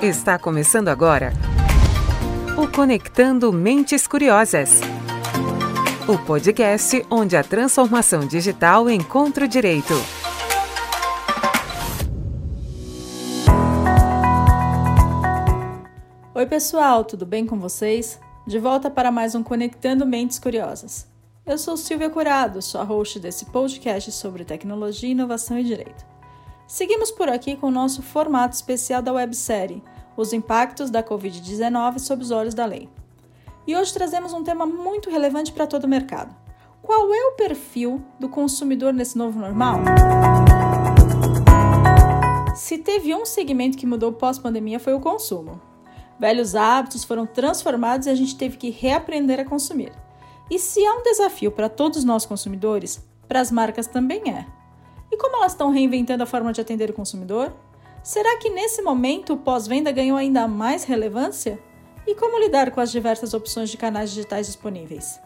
Está começando agora o Conectando Mentes Curiosas. O podcast onde a transformação digital encontra o direito. Oi, pessoal, tudo bem com vocês? De volta para mais um Conectando Mentes Curiosas. Eu sou Silvia Curado, sua host desse podcast sobre tecnologia, inovação e direito. Seguimos por aqui com o nosso formato especial da websérie, Os Impactos da Covid-19 sob os Olhos da Lei. E hoje trazemos um tema muito relevante para todo o mercado. Qual é o perfil do consumidor nesse novo normal? Se teve um segmento que mudou pós-pandemia foi o consumo. Velhos hábitos foram transformados e a gente teve que reaprender a consumir. E se há um desafio para todos nós consumidores, para as marcas também é. Como elas estão reinventando a forma de atender o consumidor? Será que nesse momento o pós-venda ganhou ainda mais relevância? E como lidar com as diversas opções de canais digitais disponíveis?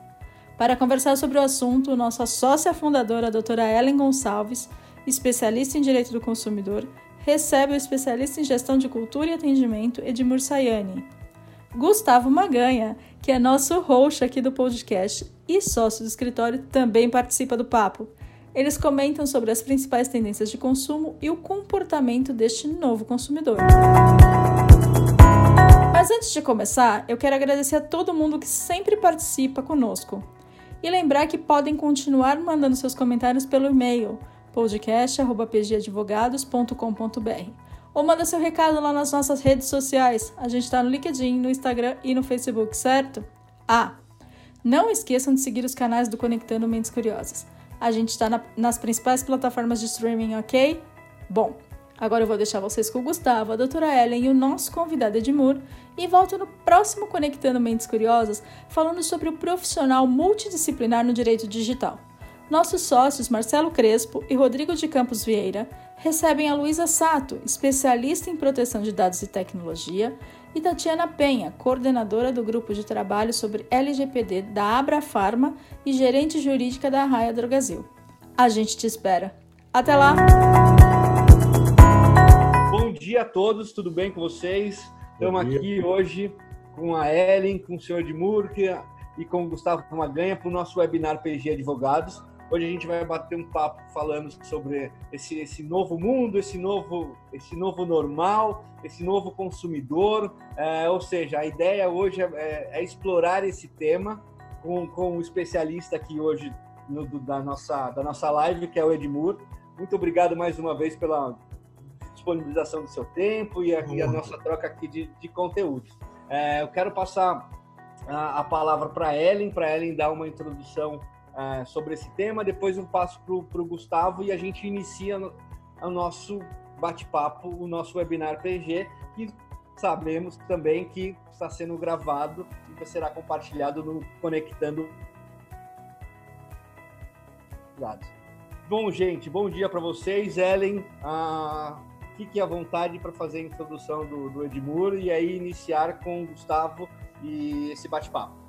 Para conversar sobre o assunto, nossa sócia fundadora, a doutora Ellen Gonçalves, especialista em direito do consumidor, recebe o especialista em gestão de cultura e atendimento, Edmur Sayani. Gustavo Maganha, que é nosso host aqui do podcast e sócio do escritório, também participa do papo. Eles comentam sobre as principais tendências de consumo e o comportamento deste novo consumidor. Mas antes de começar, eu quero agradecer a todo mundo que sempre participa conosco. E lembrar que podem continuar mandando seus comentários pelo e-mail podcast.pgadvogados.com.br ou manda seu recado lá nas nossas redes sociais. A gente está no LinkedIn, no Instagram e no Facebook, certo? Ah, não esqueçam de seguir os canais do Conectando Mentes Curiosas. A gente está na, nas principais plataformas de streaming, ok? Bom, agora eu vou deixar vocês com o Gustavo, a doutora Ellen e o nosso convidado Edmur e volto no próximo Conectando Mentes Curiosas falando sobre o profissional multidisciplinar no direito digital. Nossos sócios Marcelo Crespo e Rodrigo de Campos Vieira recebem a Luísa Sato, especialista em proteção de dados e tecnologia, e Tatiana Penha, coordenadora do grupo de trabalho sobre LGPD da Abra Pharma e gerente jurídica da Raia Drogazil. A gente te espera. Até lá! Bom dia a todos, tudo bem com vocês? Estamos aqui hoje com a Ellen, com o senhor Edmur e com o Gustavo Maganha para o nosso webinar PG Advogados. Hoje a gente vai bater um papo falando sobre esse, esse novo mundo, esse novo, esse novo normal, esse novo consumidor. É, ou seja, a ideia hoje é, é, é, explorar esse tema com, com o especialista aqui hoje no, do, da, nossa, da nossa live, que é o Edmur. Muito obrigado mais uma vez pela disponibilização do seu tempo e a, e a nossa troca aqui de, de conteúdos. É, eu quero passar a, a palavra para Ellen, para Ellen dar uma introdução uh, sobre esse tema. Depois eu passo para o Gustavo e a gente inicia o nosso bate-papo, o nosso webinar PG, que sabemos também que está sendo gravado e será compartilhado no Conectando. Bom, gente, bom dia para vocês. Ellen, uh, fique à vontade para fazer a introdução do, do Edmur e aí iniciar com o Gustavo e esse bate-papo.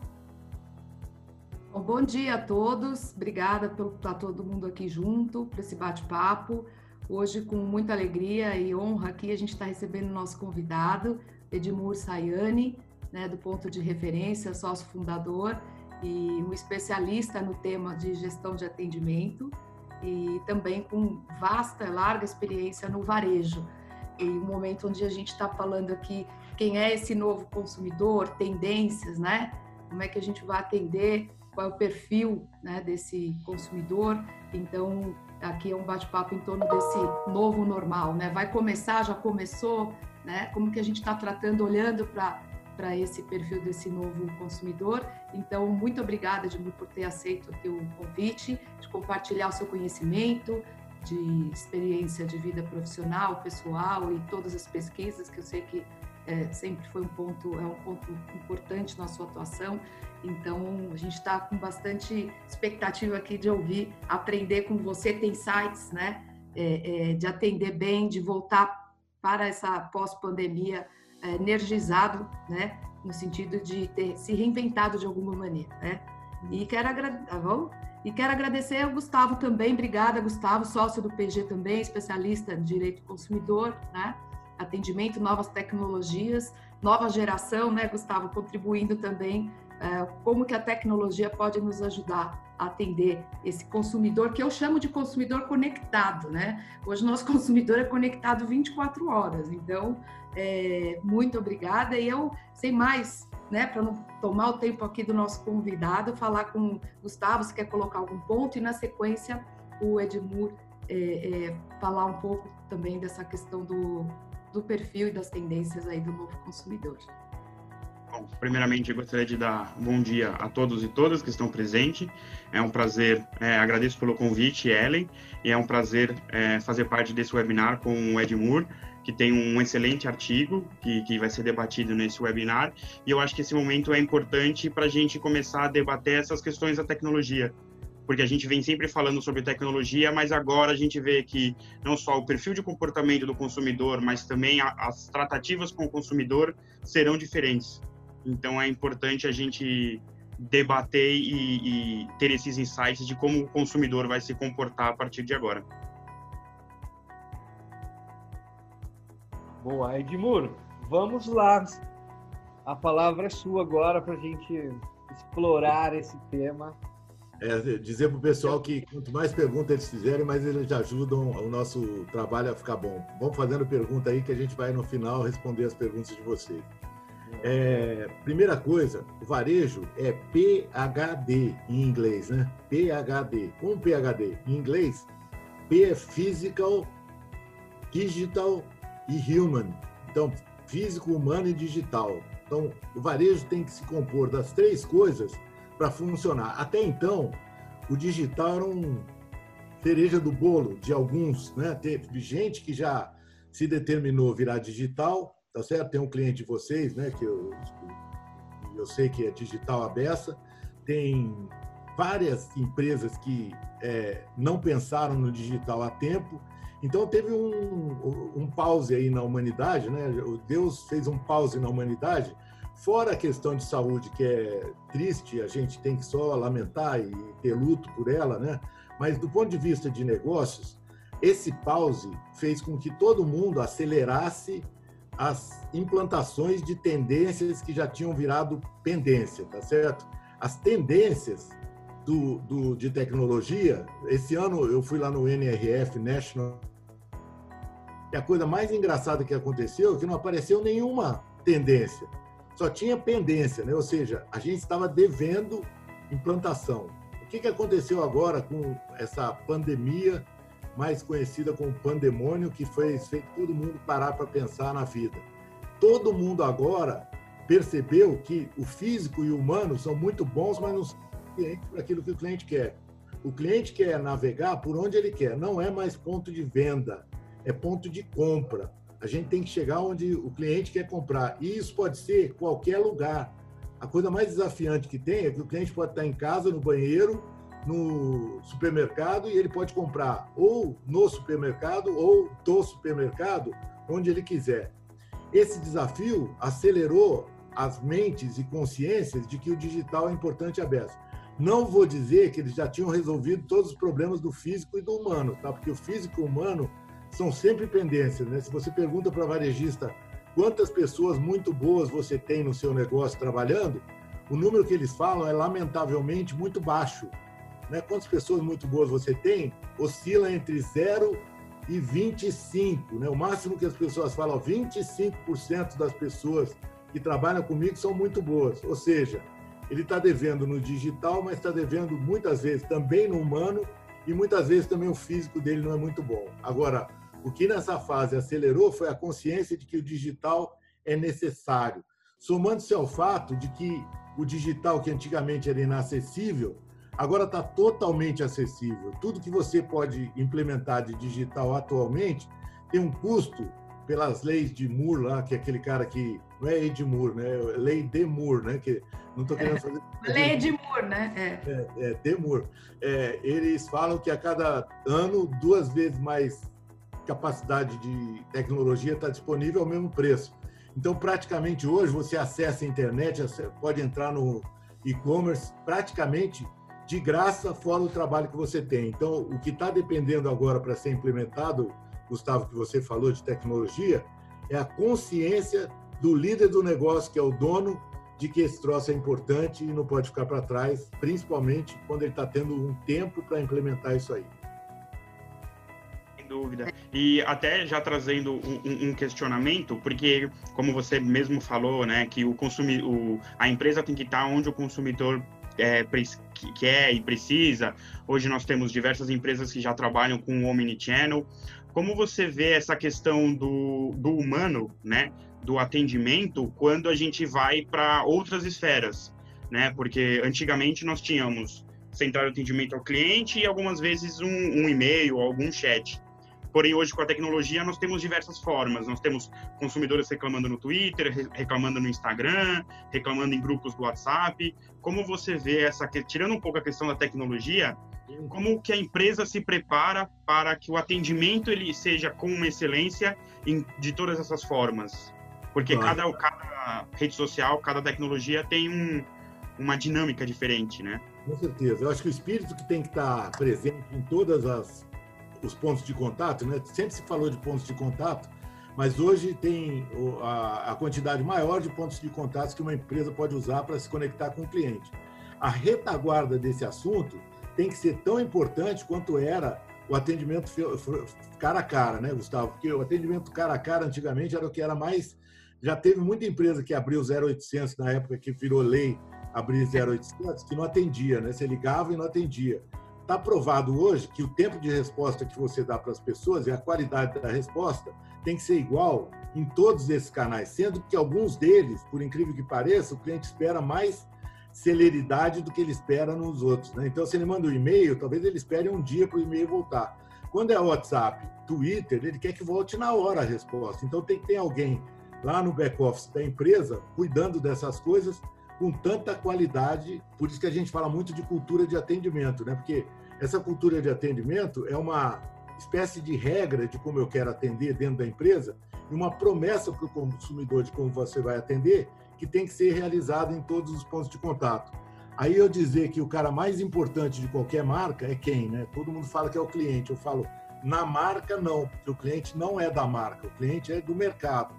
Bom, bom dia a todos, obrigada por estar todo mundo aqui junto para esse bate-papo. Hoje, com muita alegria e honra aqui, a gente está recebendo o nosso convidado, Edmur Sayani, né, do ponto de referência, sócio fundador e um especialista no tema de gestão de atendimento e também com vasta, larga experiência no varejo. E um momento onde a gente está falando aqui quem é esse novo consumidor, tendências, né? Como é que a gente vai atender qual é o perfil né, desse consumidor. Então, aqui é um bate-papo em torno desse novo normal, né? Vai começar, já começou, né? Como que a gente está tratando, olhando para esse perfil desse novo consumidor. Então, muito obrigada, Edmur, por ter aceito aqui o convite, de compartilhar o seu conhecimento, de experiência de vida profissional, pessoal e todas as pesquisas que eu sei que é, sempre foi um ponto, é um ponto importante na sua atuação. Então, a gente está com bastante expectativa aqui de ouvir, aprender com você, tem sites, né? É, é, de atender bem, de voltar para essa pós-pandemia é, energizado, né? No sentido de ter se reinventado de alguma maneira, né? E quero, agra... tá e quero agradecer ao Gustavo também, obrigada, Gustavo, sócio do PG também, especialista em direito do consumidor, né? Atendimento, novas tecnologias, nova geração, né, Gustavo, contribuindo também é, como que a tecnologia pode nos ajudar a atender esse consumidor que eu chamo de consumidor conectado, né? Hoje nosso consumidor é conectado 24 horas, então é, muito obrigada e eu sem mais, né, para não tomar o tempo aqui do nosso convidado, falar com o Gustavo se quer colocar algum ponto e na sequência o Edmur é, é, falar um pouco também dessa questão do, do perfil e das tendências aí do novo consumidor. Bom, primeiramente, eu gostaria de dar bom dia a todos e todas que estão presentes. É um prazer, é, agradeço pelo convite, Ellen, e é um prazer é, fazer parte desse webinar com o Edmur, que tem um excelente artigo que, que vai ser debatido nesse webinar. E eu acho que esse momento é importante para a gente começar a debater essas questões da tecnologia, porque a gente vem sempre falando sobre tecnologia, mas agora a gente vê que não só o perfil de comportamento do consumidor, mas também a, as tratativas com o consumidor serão diferentes. Então é importante a gente debater e, e ter esses insights de como o consumidor vai se comportar a partir de agora. Boa, Edmur, vamos lá. A palavra é sua agora para a gente explorar esse tema é, dizer para o pessoal que quanto mais perguntas eles fizerem, mais eles ajudam o nosso trabalho a ficar bom. Vão fazendo pergunta aí que a gente vai no final responder as perguntas de vocês. É, primeira coisa, o varejo é PHD em inglês, né? PHD. Como PHD? Em inglês, P é physical, digital e human. Então, físico, humano e digital. Então, o varejo tem que se compor das três coisas para funcionar. Até então, o digital era um cereja do bolo de alguns, né? Teve gente que já se determinou virar digital, tá certo? Tem um cliente de vocês, né? Que eu, eu sei que é digital a beça. Tem várias empresas que é, não pensaram no digital a tempo. Então teve um, um pause aí na humanidade, né? Deus fez um pause na humanidade Fora a questão de saúde, que é triste, a gente tem que só lamentar e ter luto por ela, né? Mas do ponto de vista de negócios, esse pause fez com que todo mundo acelerasse as implantações de tendências que já tinham virado pendência, tá certo? As tendências do, do, de tecnologia, esse ano eu fui lá no NRF, National, e a coisa mais engraçada que aconteceu é que não apareceu nenhuma tendência só tinha pendência, né? ou seja, a gente estava devendo implantação. O que, que aconteceu agora com essa pandemia, mais conhecida como pandemônio, que fez, fez todo mundo parar para pensar na vida? Todo mundo agora percebeu que o físico e o humano são muito bons, mas não são para aquilo que o cliente quer. O cliente quer navegar por onde ele quer, não é mais ponto de venda, é ponto de compra. A gente tem que chegar onde o cliente quer comprar. E isso pode ser qualquer lugar. A coisa mais desafiante que tem é que o cliente pode estar em casa, no banheiro, no supermercado e ele pode comprar ou no supermercado ou do supermercado, onde ele quiser. Esse desafio acelerou as mentes e consciências de que o digital é importante e aberto. Não vou dizer que eles já tinham resolvido todos os problemas do físico e do humano, tá? Porque o físico e o humano são sempre pendências, né? Se você pergunta para varejista quantas pessoas muito boas você tem no seu negócio trabalhando, o número que eles falam é lamentavelmente muito baixo. Né? Quantas pessoas muito boas você tem? Oscila entre 0 e 25. Né? O máximo que as pessoas falam, 25% das pessoas que trabalham comigo são muito boas. Ou seja, ele está devendo no digital, mas está devendo muitas vezes também no humano e muitas vezes também o físico dele não é muito bom. Agora, o que nessa fase acelerou foi a consciência de que o digital é necessário, somando-se ao fato de que o digital, que antigamente era inacessível, agora está totalmente acessível. Tudo que você pode implementar de digital atualmente tem um custo pelas leis de Moore lá, que é aquele cara que não é Ed Moore, né? É lei de Moore, né? Que não estou querendo fazer. É, lei de Moore, né? É, é, é de Moore. É, eles falam que a cada ano duas vezes mais capacidade de tecnologia está disponível ao mesmo preço. Então, praticamente hoje, você acessa a internet, pode entrar no e-commerce praticamente de graça, fora o trabalho que você tem. Então, o que está dependendo agora para ser implementado, Gustavo, que você falou de tecnologia, é a consciência do líder do negócio, que é o dono, de que esse troço é importante e não pode ficar para trás, principalmente quando ele está tendo um tempo para implementar isso aí. Sem dúvida. E até já trazendo um, um, questionamento, porque como você mesmo falou, né, que o consumidor, a empresa tem que estar onde o consumidor é, quer e precisa. Hoje nós temos diversas empresas que já trabalham com o omnichannel. Como você vê essa questão do, do humano, né? do atendimento quando a gente vai para outras esferas, né? Porque antigamente nós tínhamos central de atendimento ao cliente e algumas vezes um, um e-mail, algum chat. Porém, hoje, com a tecnologia, nós temos diversas formas. Nós temos consumidores reclamando no Twitter, reclamando no Instagram, reclamando em grupos do WhatsApp. Como você vê essa... Tirando um pouco a questão da tecnologia, como que a empresa se prepara para que o atendimento ele seja com uma excelência em, de todas essas formas? Porque claro. cada, cada rede social, cada tecnologia tem um, uma dinâmica diferente, né? Com certeza. Eu acho que o espírito que tem que estar presente em todas as os pontos de contato, né? Sempre se falou de pontos de contato, mas hoje tem a, quantidade maior de pontos de contato que uma empresa pode usar para se conectar com o cliente. A retaguarda desse assunto tem que ser tão importante quanto era o atendimento cara a cara, né, Gustavo? Porque o atendimento cara a cara antigamente era o que era mais já teve muita empresa que abriu 0800 na época que virou lei abrir 0800 que não atendia, né? Você ligava e não atendia. Está provado hoje que o tempo de resposta que você dá para as pessoas e a qualidade da resposta tem que ser igual em todos esses canais, sendo que alguns deles, por incrível que pareça, o cliente espera mais celeridade do que ele espera nos outros. Né? Então, se ele manda um e-mail, talvez ele espere um dia para o e-mail voltar. Quando é WhatsApp, Twitter, ele quer que volte na hora a resposta. Então, tem que ter alguém lá no back-office da empresa, cuidando dessas coisas com tanta qualidade. Por isso que a gente fala muito de cultura de atendimento, né? Porque essa cultura de atendimento é uma espécie de regra de como eu quero atender dentro da empresa e uma promessa para o consumidor de como você vai atender que tem que ser realizada em todos os pontos de contato. Aí eu dizer que o cara mais importante de qualquer marca é quem, né? Todo mundo fala que é o cliente. Eu falo, na marca não, porque o cliente não é da marca, o cliente é do mercado.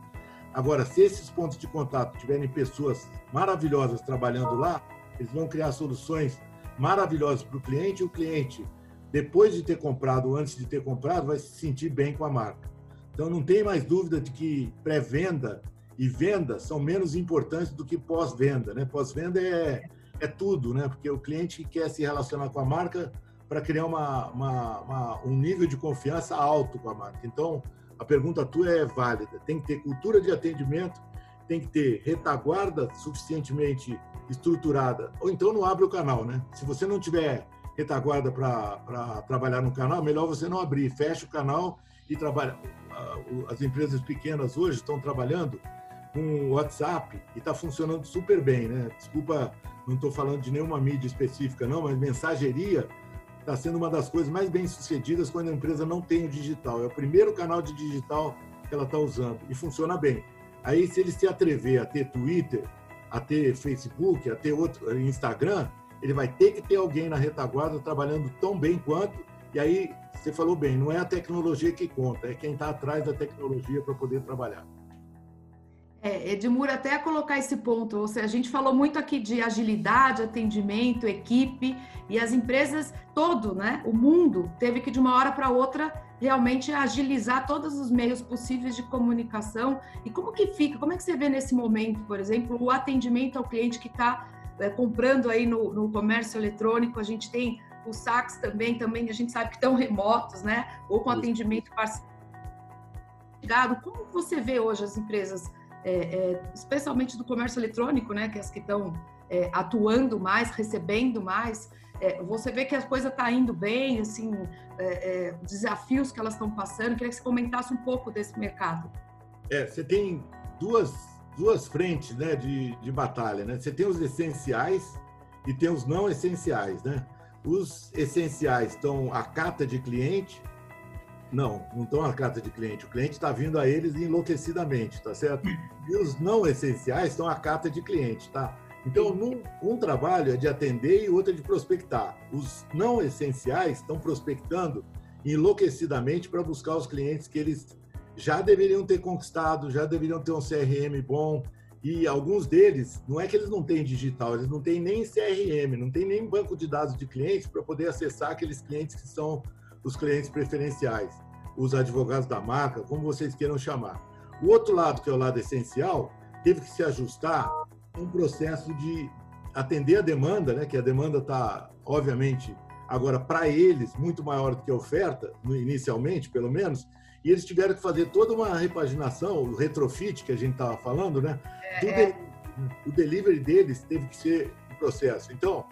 Agora, se esses pontos de contato tiverem pessoas maravilhosas trabalhando lá, eles vão criar soluções maravilhosas para o cliente e o cliente, depois de ter comprado, antes de ter comprado, vai se sentir bem com a marca. Então, não tem mais dúvida de que pré-venda e venda são menos importantes do que pós-venda. Né? Pós-venda é, é tudo, né? porque o cliente quer se relacionar com a marca para criar uma, uma, uma, um nível de confiança alto com a marca. Então, a pergunta tua é válida. Tem que ter cultura de atendimento, tem que ter retaguarda suficientemente estruturada, ou então não abre o canal, né? Se você não tiver retaguarda para trabalhar no canal, melhor você não abrir, fecha o canal e trabalha. As empresas pequenas hoje estão trabalhando com WhatsApp e está funcionando super bem, né? Desculpa, não estou falando de nenhuma mídia específica, não, mas mensageria está sendo uma das coisas mais bem sucedidas quando a empresa não tem o digital. É o primeiro canal de digital que ela está usando e funciona bem. Aí, se ele se atrever a ter Twitter, a ter Facebook, a ter outro Instagram, ele vai ter que ter alguém na retaguarda trabalhando tão bem quanto. E aí, você falou bem, não é a tecnologia que conta, é quem está atrás da tecnologia para poder trabalhar. É, Edmur, até colocar esse ponto, ou seja, a gente falou muito aqui de agilidade, atendimento, equipe, e as empresas, todo, né, o mundo, teve que de uma hora para outra realmente agilizar todos os meios possíveis de comunicação. E como que fica, como é que você vê nesse momento, por exemplo, o atendimento ao cliente que está é, comprando aí no, no comércio eletrônico, a gente tem os saques também, também a gente sabe que estão remotos, né, ou com atendimento parcial. Como você vê hoje as empresas é, é, especialmente do comércio eletrônico, né, que é as que estão é, atuando mais, recebendo mais, é, você vê que a coisa está indo bem, assim, desafios que elas estão passando. Queria que você comentasse um pouco desse mercado. É, você tem duas, duas frentes né, de, de batalha. Né? Você tem os essenciais e tem os não essenciais. Né? Os essenciais estão a cata de cliente, não, não estão na carta de cliente. O cliente está vindo a eles enlouquecidamente, tá certo? E os não essenciais estão à carta de cliente, tá? Então, num, um trabalho é de atender e outro é de prospectar. Os não essenciais estão prospectando enlouquecidamente para buscar os clientes que eles já deveriam ter conquistado, já deveriam ter um CRM bom. E alguns deles, não é que eles não têm digital, eles não têm nem CRM, não tem nem banco de dados de clientes para poder acessar aqueles clientes que são os clientes preferenciais, os advogados da marca, como vocês queiram chamar. O outro lado, que é o lado essencial, teve que se ajustar um processo de atender a demanda, né, que a demanda está, obviamente, agora para eles muito maior do que a oferta, inicialmente, pelo menos, e eles tiveram que fazer toda uma repaginação, o retrofit que a gente estava falando, né? É. o delivery deles teve que ser um processo. Então,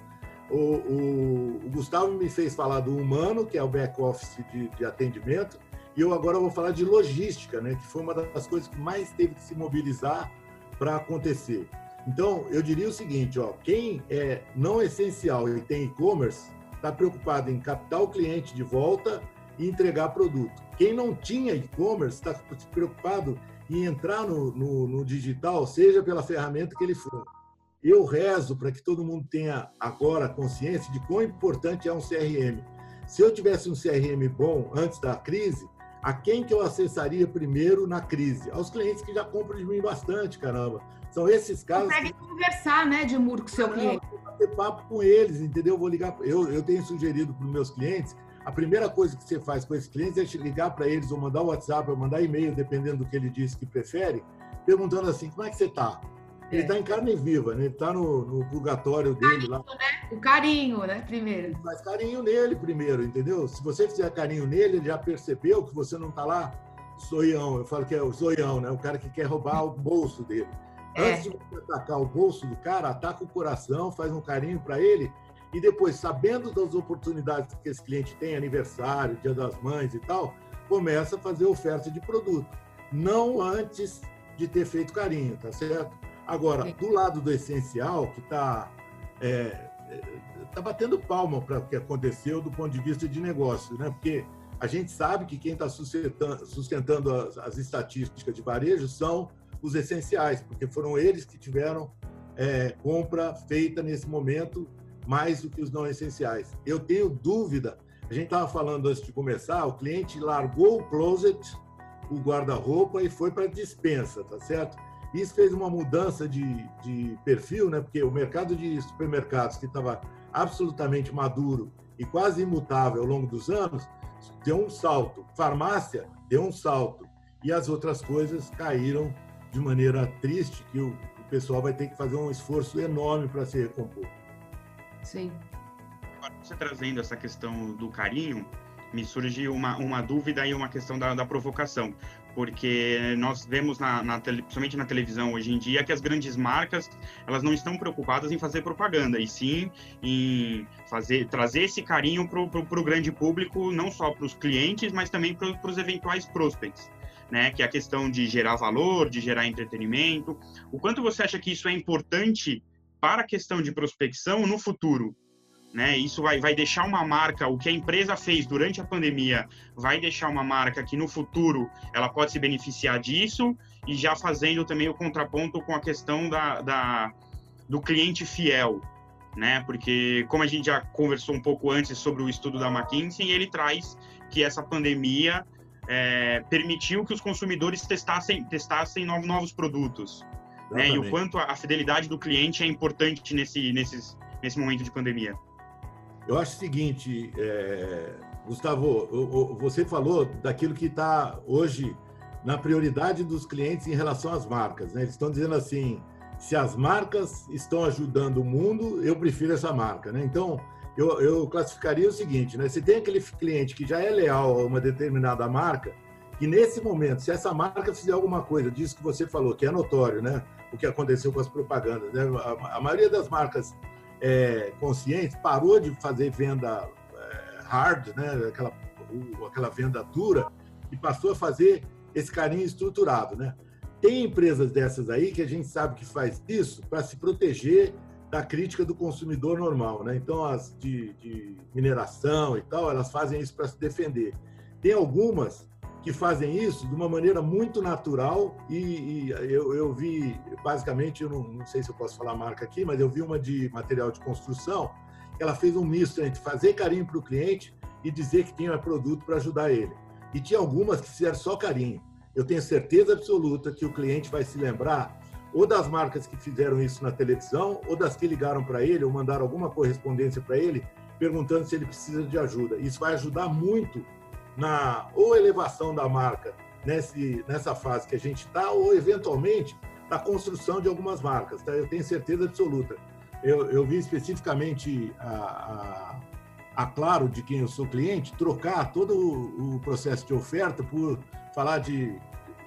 o, o, o, Gustavo me fez falar do humano, que é o back-office de, de, atendimento, e eu agora vou falar de logística, né? Que foi uma das coisas que mais teve que se mobilizar para acontecer. Então, eu diria o seguinte, ó, quem é não essencial e tem e-commerce, está preocupado em captar o cliente de volta e entregar produto. Quem não tinha e-commerce está preocupado em entrar no, no, no, digital, seja pela ferramenta que ele for. Eu rezo para que todo mundo tenha agora consciência de quão importante é um CRM. Se eu tivesse um CRM bom antes da crise, a quem que eu acessaria primeiro na crise? Aos clientes que já compram de mim bastante, caramba. São esses casos. Consegue que... conversar, né, de muro com seu cliente. Bater papo com eles, entendeu? Vou ligar. Eu, eu tenho sugerido para os meus clientes a primeira coisa que você faz com esses clientes é ligar para eles ou mandar o WhatsApp ou mandar e-mail, dependendo do que ele disse que prefere, perguntando assim: como é que você está? Ele está em carne viva, né? ele está no, no, purgatório dele lá. Né? O carinho, né? Primeiro. Faz carinho nele primeiro, entendeu? Se você fizer carinho nele, ele já percebeu que você não está lá zoião. Eu falo que é o zoião, né? O cara que quer roubar o bolso dele. É. Antes de você atacar o bolso do cara, ataca o coração, faz um carinho para ele e depois, sabendo das oportunidades que esse cliente tem, aniversário, dia das mães e tal, começa a fazer oferta de produto. Não antes de ter feito carinho, tá certo? Agora, do lado do essencial, que está é, é, tá batendo palma para o que aconteceu do ponto de vista de negócio, né? Porque a gente sabe que quem está sustentando, sustentando as, as, estatísticas de varejo são os essenciais, porque foram eles que tiveram é, compra feita nesse momento mais do que os não essenciais. Eu tenho dúvida, a gente estava falando antes de começar, o cliente largou o closet, o guarda-roupa e foi para a dispensa, tá certo? Isso fez uma mudança de, de perfil, né? Porque o mercado de supermercados, que estava absolutamente maduro e quase imutável ao longo dos anos, deu um salto. Farmácia deu um salto. E as outras coisas caíram de maneira triste, que o, o pessoal vai ter que fazer um esforço enorme para se recompor. Sim. Agora, você trazendo essa questão do carinho, me surge uma, uma dúvida e uma questão da, da provocação, porque nós vemos, na, na tele, principalmente na televisão hoje em dia, que as grandes marcas elas não estão preocupadas em fazer propaganda, e sim em fazer, trazer esse carinho para o grande público, não só para os clientes, mas também para os eventuais prospects. Né, que é a questão de gerar valor, de gerar entretenimento. O quanto você acha que isso é importante para a questão de prospecção no futuro. Né? Isso vai, vai deixar uma marca, o que a empresa fez durante a pandemia, vai deixar uma marca que no futuro ela pode se beneficiar disso e já fazendo também o contraponto com a questão da, da do cliente fiel, né? Porque como a gente já conversou um pouco antes sobre o estudo da McKinsey, ele traz que essa pandemia é, permitiu que os consumidores testassem, testassem novos, novos produtos, né? E o quanto a fidelidade do cliente é importante nesse, nesse nesse momento de pandemia. Eu acho o seguinte, é, Gustavo, você falou daquilo que está hoje na prioridade dos clientes em relação às marcas. Né? Eles estão dizendo assim, se as marcas estão ajudando o mundo, eu prefiro essa marca. Né? Então, eu, eu classificaria o seguinte, né? Você tem aquele cliente que já é leal a uma determinada marca, que nesse momento, se essa marca fizer alguma coisa disso que você falou, que é notório, né? o que aconteceu com as propagandas. Né? A, a, maioria das marcas é, conscientes parou de fazer venda é, hard, né? aquela, aquela venda dura, e passou a fazer esse carinho estruturado. Né? Tem empresas dessas aí que a gente sabe que faz isso para se proteger da crítica do consumidor normal. Né? Então, as de, de mineração e tal, elas fazem isso para se defender. Tem algumas que fazem isso de uma maneira muito natural e, e eu, eu, vi, basicamente, eu não, não, sei se eu posso falar a marca aqui, mas eu vi uma de material de construção, ela fez um misto entre fazer carinho para o cliente e dizer que tinha produto para ajudar ele. E tinha algumas que fizeram só carinho. eu tenho certeza absoluta que o cliente vai se lembrar ou das marcas que fizeram isso na televisão, ou das que ligaram para ele, ou mandaram alguma correspondência para ele, perguntando se ele precisa de ajuda. Isso vai ajudar muito na ou elevação da marca nesse, nessa fase que a gente está, ou eventualmente na construção de algumas marcas. Tá? Eu tenho certeza absoluta. Eu, eu vi especificamente a, a, a, Claro, de quem eu sou cliente, trocar todo o, o processo de oferta por falar de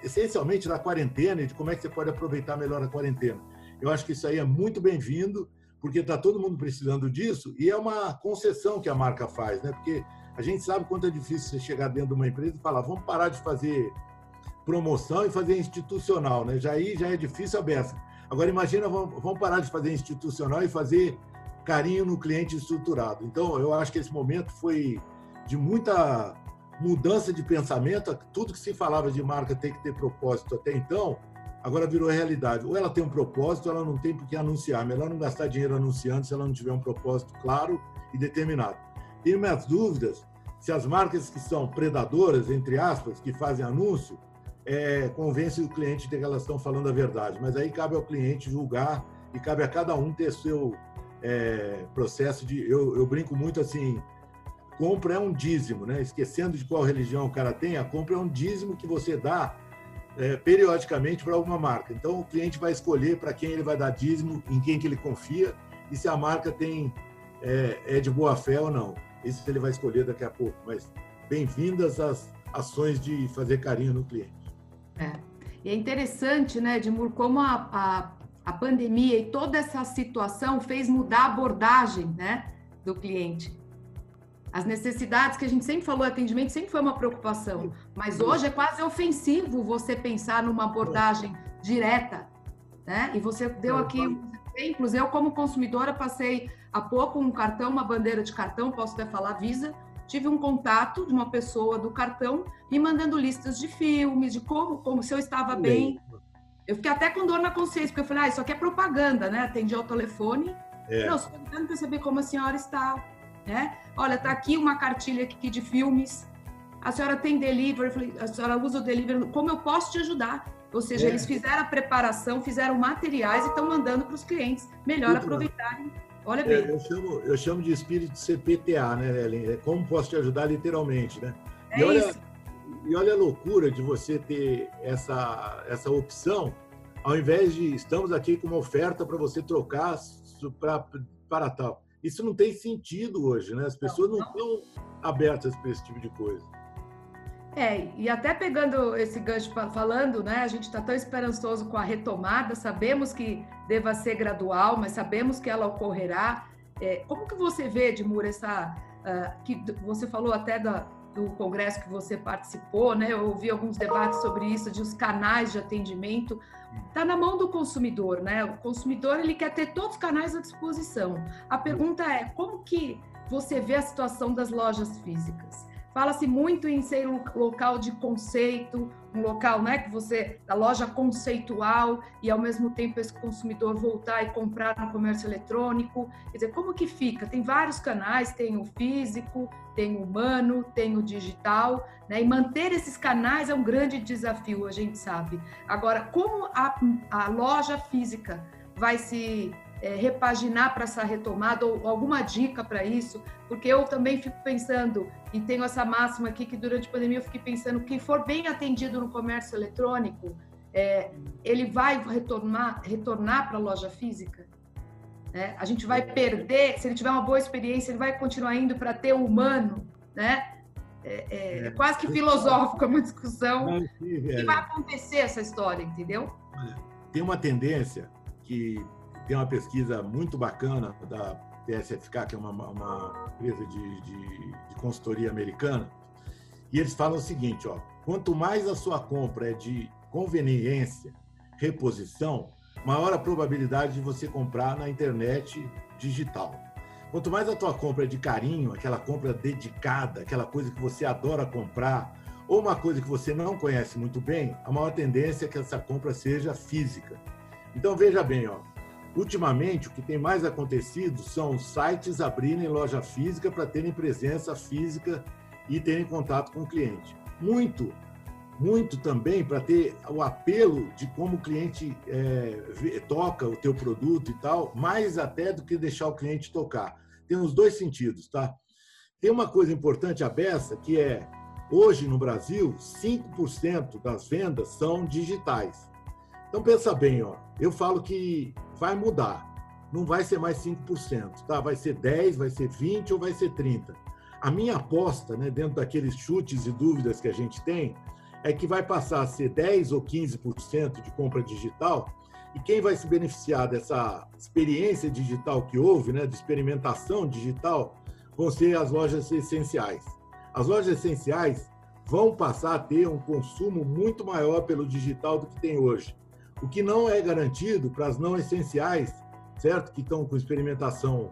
essencialmente da quarentena e de como é que você pode aproveitar melhor a quarentena. Eu acho que isso aí é muito bem-vindo, porque está todo mundo precisando disso e é uma concessão que a marca faz, né? Porque a gente sabe quanto é difícil você chegar dentro de uma empresa e falar, vamos parar de fazer promoção e fazer institucional, né? Já aí já é difícil a beça. Agora imagina, vamos parar de fazer institucional e fazer carinho no cliente estruturado. Então, eu acho que esse momento foi de muita mudança de pensamento, tudo que se falava de marca tem que ter propósito até então, agora virou realidade. Ou ela tem um propósito, ela não tem por que anunciar. Melhor não gastar dinheiro anunciando se ela não tiver um propósito claro e determinado. Tenho minhas dúvidas se as marcas que são predadoras, entre aspas, que fazem anúncio, é, convencem o cliente de que elas estão falando a verdade. Mas aí cabe ao cliente julgar e cabe a cada um ter seu é, processo de. Eu, eu brinco muito assim, compra é um dízimo, né? Esquecendo de qual religião o cara tem, a compra é um dízimo que você dá é, periodicamente para alguma marca. Então o cliente vai escolher para quem ele vai dar dízimo, em quem que ele confia e se a marca tem é, é de boa fé ou não. Isso ele vai escolher daqui a pouco. Mas bem-vindas às ações de fazer carinho no cliente. É. E é interessante, né, Edmur, como a, a, a pandemia e toda essa situação fez mudar a abordagem, né, do cliente. As necessidades que a gente sempre falou, atendimento sempre foi uma preocupação, mas hoje é quase ofensivo você pensar numa abordagem direta, né? E você deu aqui exemplos. Eu, como consumidora, passei há pouco um cartão, uma bandeira de cartão, posso até falar Visa. Tive um contato de uma pessoa do cartão me mandando listas de filmes, de como, como se eu estava bem. Eu fiquei até com dor na consciência, porque eu falei, ah, isso aqui é propaganda, né? Atendi ao telefone. É. Não, estou tentando perceber como a senhora está né? Olha, tá aqui uma cartilha aqui de filmes. A senhora tem delivery, a senhora usa o delivery, como eu posso te ajudar? Ou seja, é. eles fizeram a preparação, fizeram materiais e estão mandando para os clientes melhor Muito aproveitarem. Olha é, bem. É, eu, chamo, eu chamo de espírito CPTA, né, Ellen? É como posso te ajudar literalmente, né? É e olha, isso. E olha a loucura de você ter essa, essa opção, ao invés de estamos aqui com uma oferta para você trocar pra, para tal. Isso não tem sentido hoje, né? As pessoas não, não estão abertas para esse tipo de coisa. É, e até pegando esse gancho falando, né? A gente está tão esperançoso com a retomada, sabemos que deva ser gradual, mas sabemos que ela ocorrerá. É, como que você vê, Edmur, essa. Uh, que você falou até da, do congresso que você participou, né? Eu ouvi alguns debates sobre isso, de os canais de atendimento. Está na mão do consumidor, né? O consumidor ele quer ter todos os canais à disposição. A pergunta é como que você vê a situação das lojas físicas? Fala-se muito em ser um local de conceito, um local, né, que você da loja conceitual e ao mesmo tempo esse consumidor voltar e comprar no comércio eletrônico. Quer dizer, como que fica? Tem vários canais, tem o físico, tem o humano, tem o digital, né? E manter esses canais é um grande desafio, a gente sabe. Agora, como a, a loja física vai se é, repaginar para essa retomada ou alguma dica para isso, porque eu também fico pensando e tenho essa máxima aqui que durante a pandemia eu fiquei pensando que for bem atendido no comércio eletrônico, é, ele vai retornar retornar para a loja física. Né? A gente vai perder, se ele tiver uma boa experiência, ele vai continuar indo para ter o humano, né? É, é, é, quase que filosófico, é uma discussão. O que vai acontecer essa história, entendeu? Olha, tem uma tendência que tem uma pesquisa muito bacana da TSFK, que é uma, uma empresa de, de, de, consultoria americana, e eles falam o seguinte: ó, quanto mais a sua compra é de conveniência, reposição, maior a probabilidade de você comprar na internet digital. Quanto mais a tua compra é de carinho, aquela compra dedicada, aquela coisa que você adora comprar, ou uma coisa que você não conhece muito bem, a maior tendência é que essa compra seja física. Então veja bem, ó, Ultimamente, o que tem mais acontecido são sites abrirem loja física para terem presença física e terem contato com o cliente. Muito muito também para ter o apelo de como o cliente é, toca o teu produto e tal, mais até do que deixar o cliente tocar. Tem os dois sentidos, tá? Tem uma coisa importante a beça, que é, hoje no Brasil, 5% das vendas são digitais. Então pensa bem, ó, eu falo que vai mudar. Não vai ser mais 5%, tá? Vai ser 10, vai ser 20 ou vai ser 30. A minha aposta, né, dentro daqueles chutes e dúvidas que a gente tem, é que vai passar a ser 10 ou 15% de compra digital, e quem vai se beneficiar dessa experiência digital que houve, né, de experimentação digital, vão ser as lojas essenciais. As lojas essenciais vão passar a ter um consumo muito maior pelo digital do que tem hoje. O que não é garantido para as não essenciais, certo? Que estão com experimentação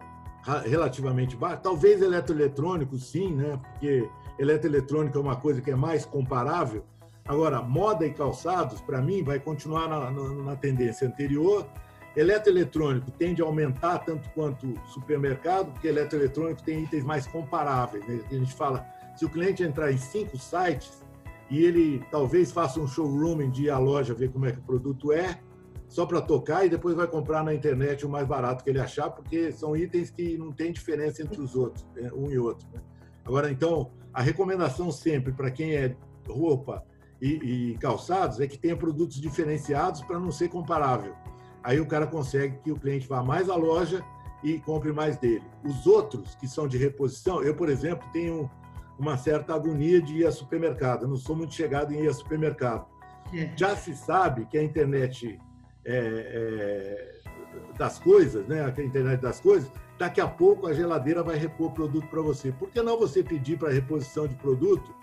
relativamente baixa. Talvez eletroeletrônico, sim, né? Porque eletroeletrônico é uma coisa que é mais comparável, Agora, moda e calçados, para mim, vai continuar na, na, na, tendência anterior. Eletroeletrônico tende a aumentar tanto quanto supermercado, porque eletroeletrônico tem itens mais comparáveis. Né? A gente fala, se o cliente entrar em cinco sites e ele talvez faça um showroom de ir à loja ver como é que o produto é, só para tocar e depois vai comprar na internet o mais barato que ele achar, porque são itens que não tem diferença entre os outros, né? um e outro. Né? Agora, então, a recomendação sempre para quem é roupa e, e calçados é que tenha produtos diferenciados para não ser comparável. Aí o cara consegue que o cliente vá mais à loja e compre mais dele. Os outros que são de reposição, eu, por exemplo, tenho uma certa agonia de ir a supermercado. Eu não sou muito chegado em ir a supermercado. É. Já se sabe que a internet é, é, das coisas, né? A internet das coisas, daqui a pouco a geladeira vai repor produto para você. Por que não você pedir para reposição de produto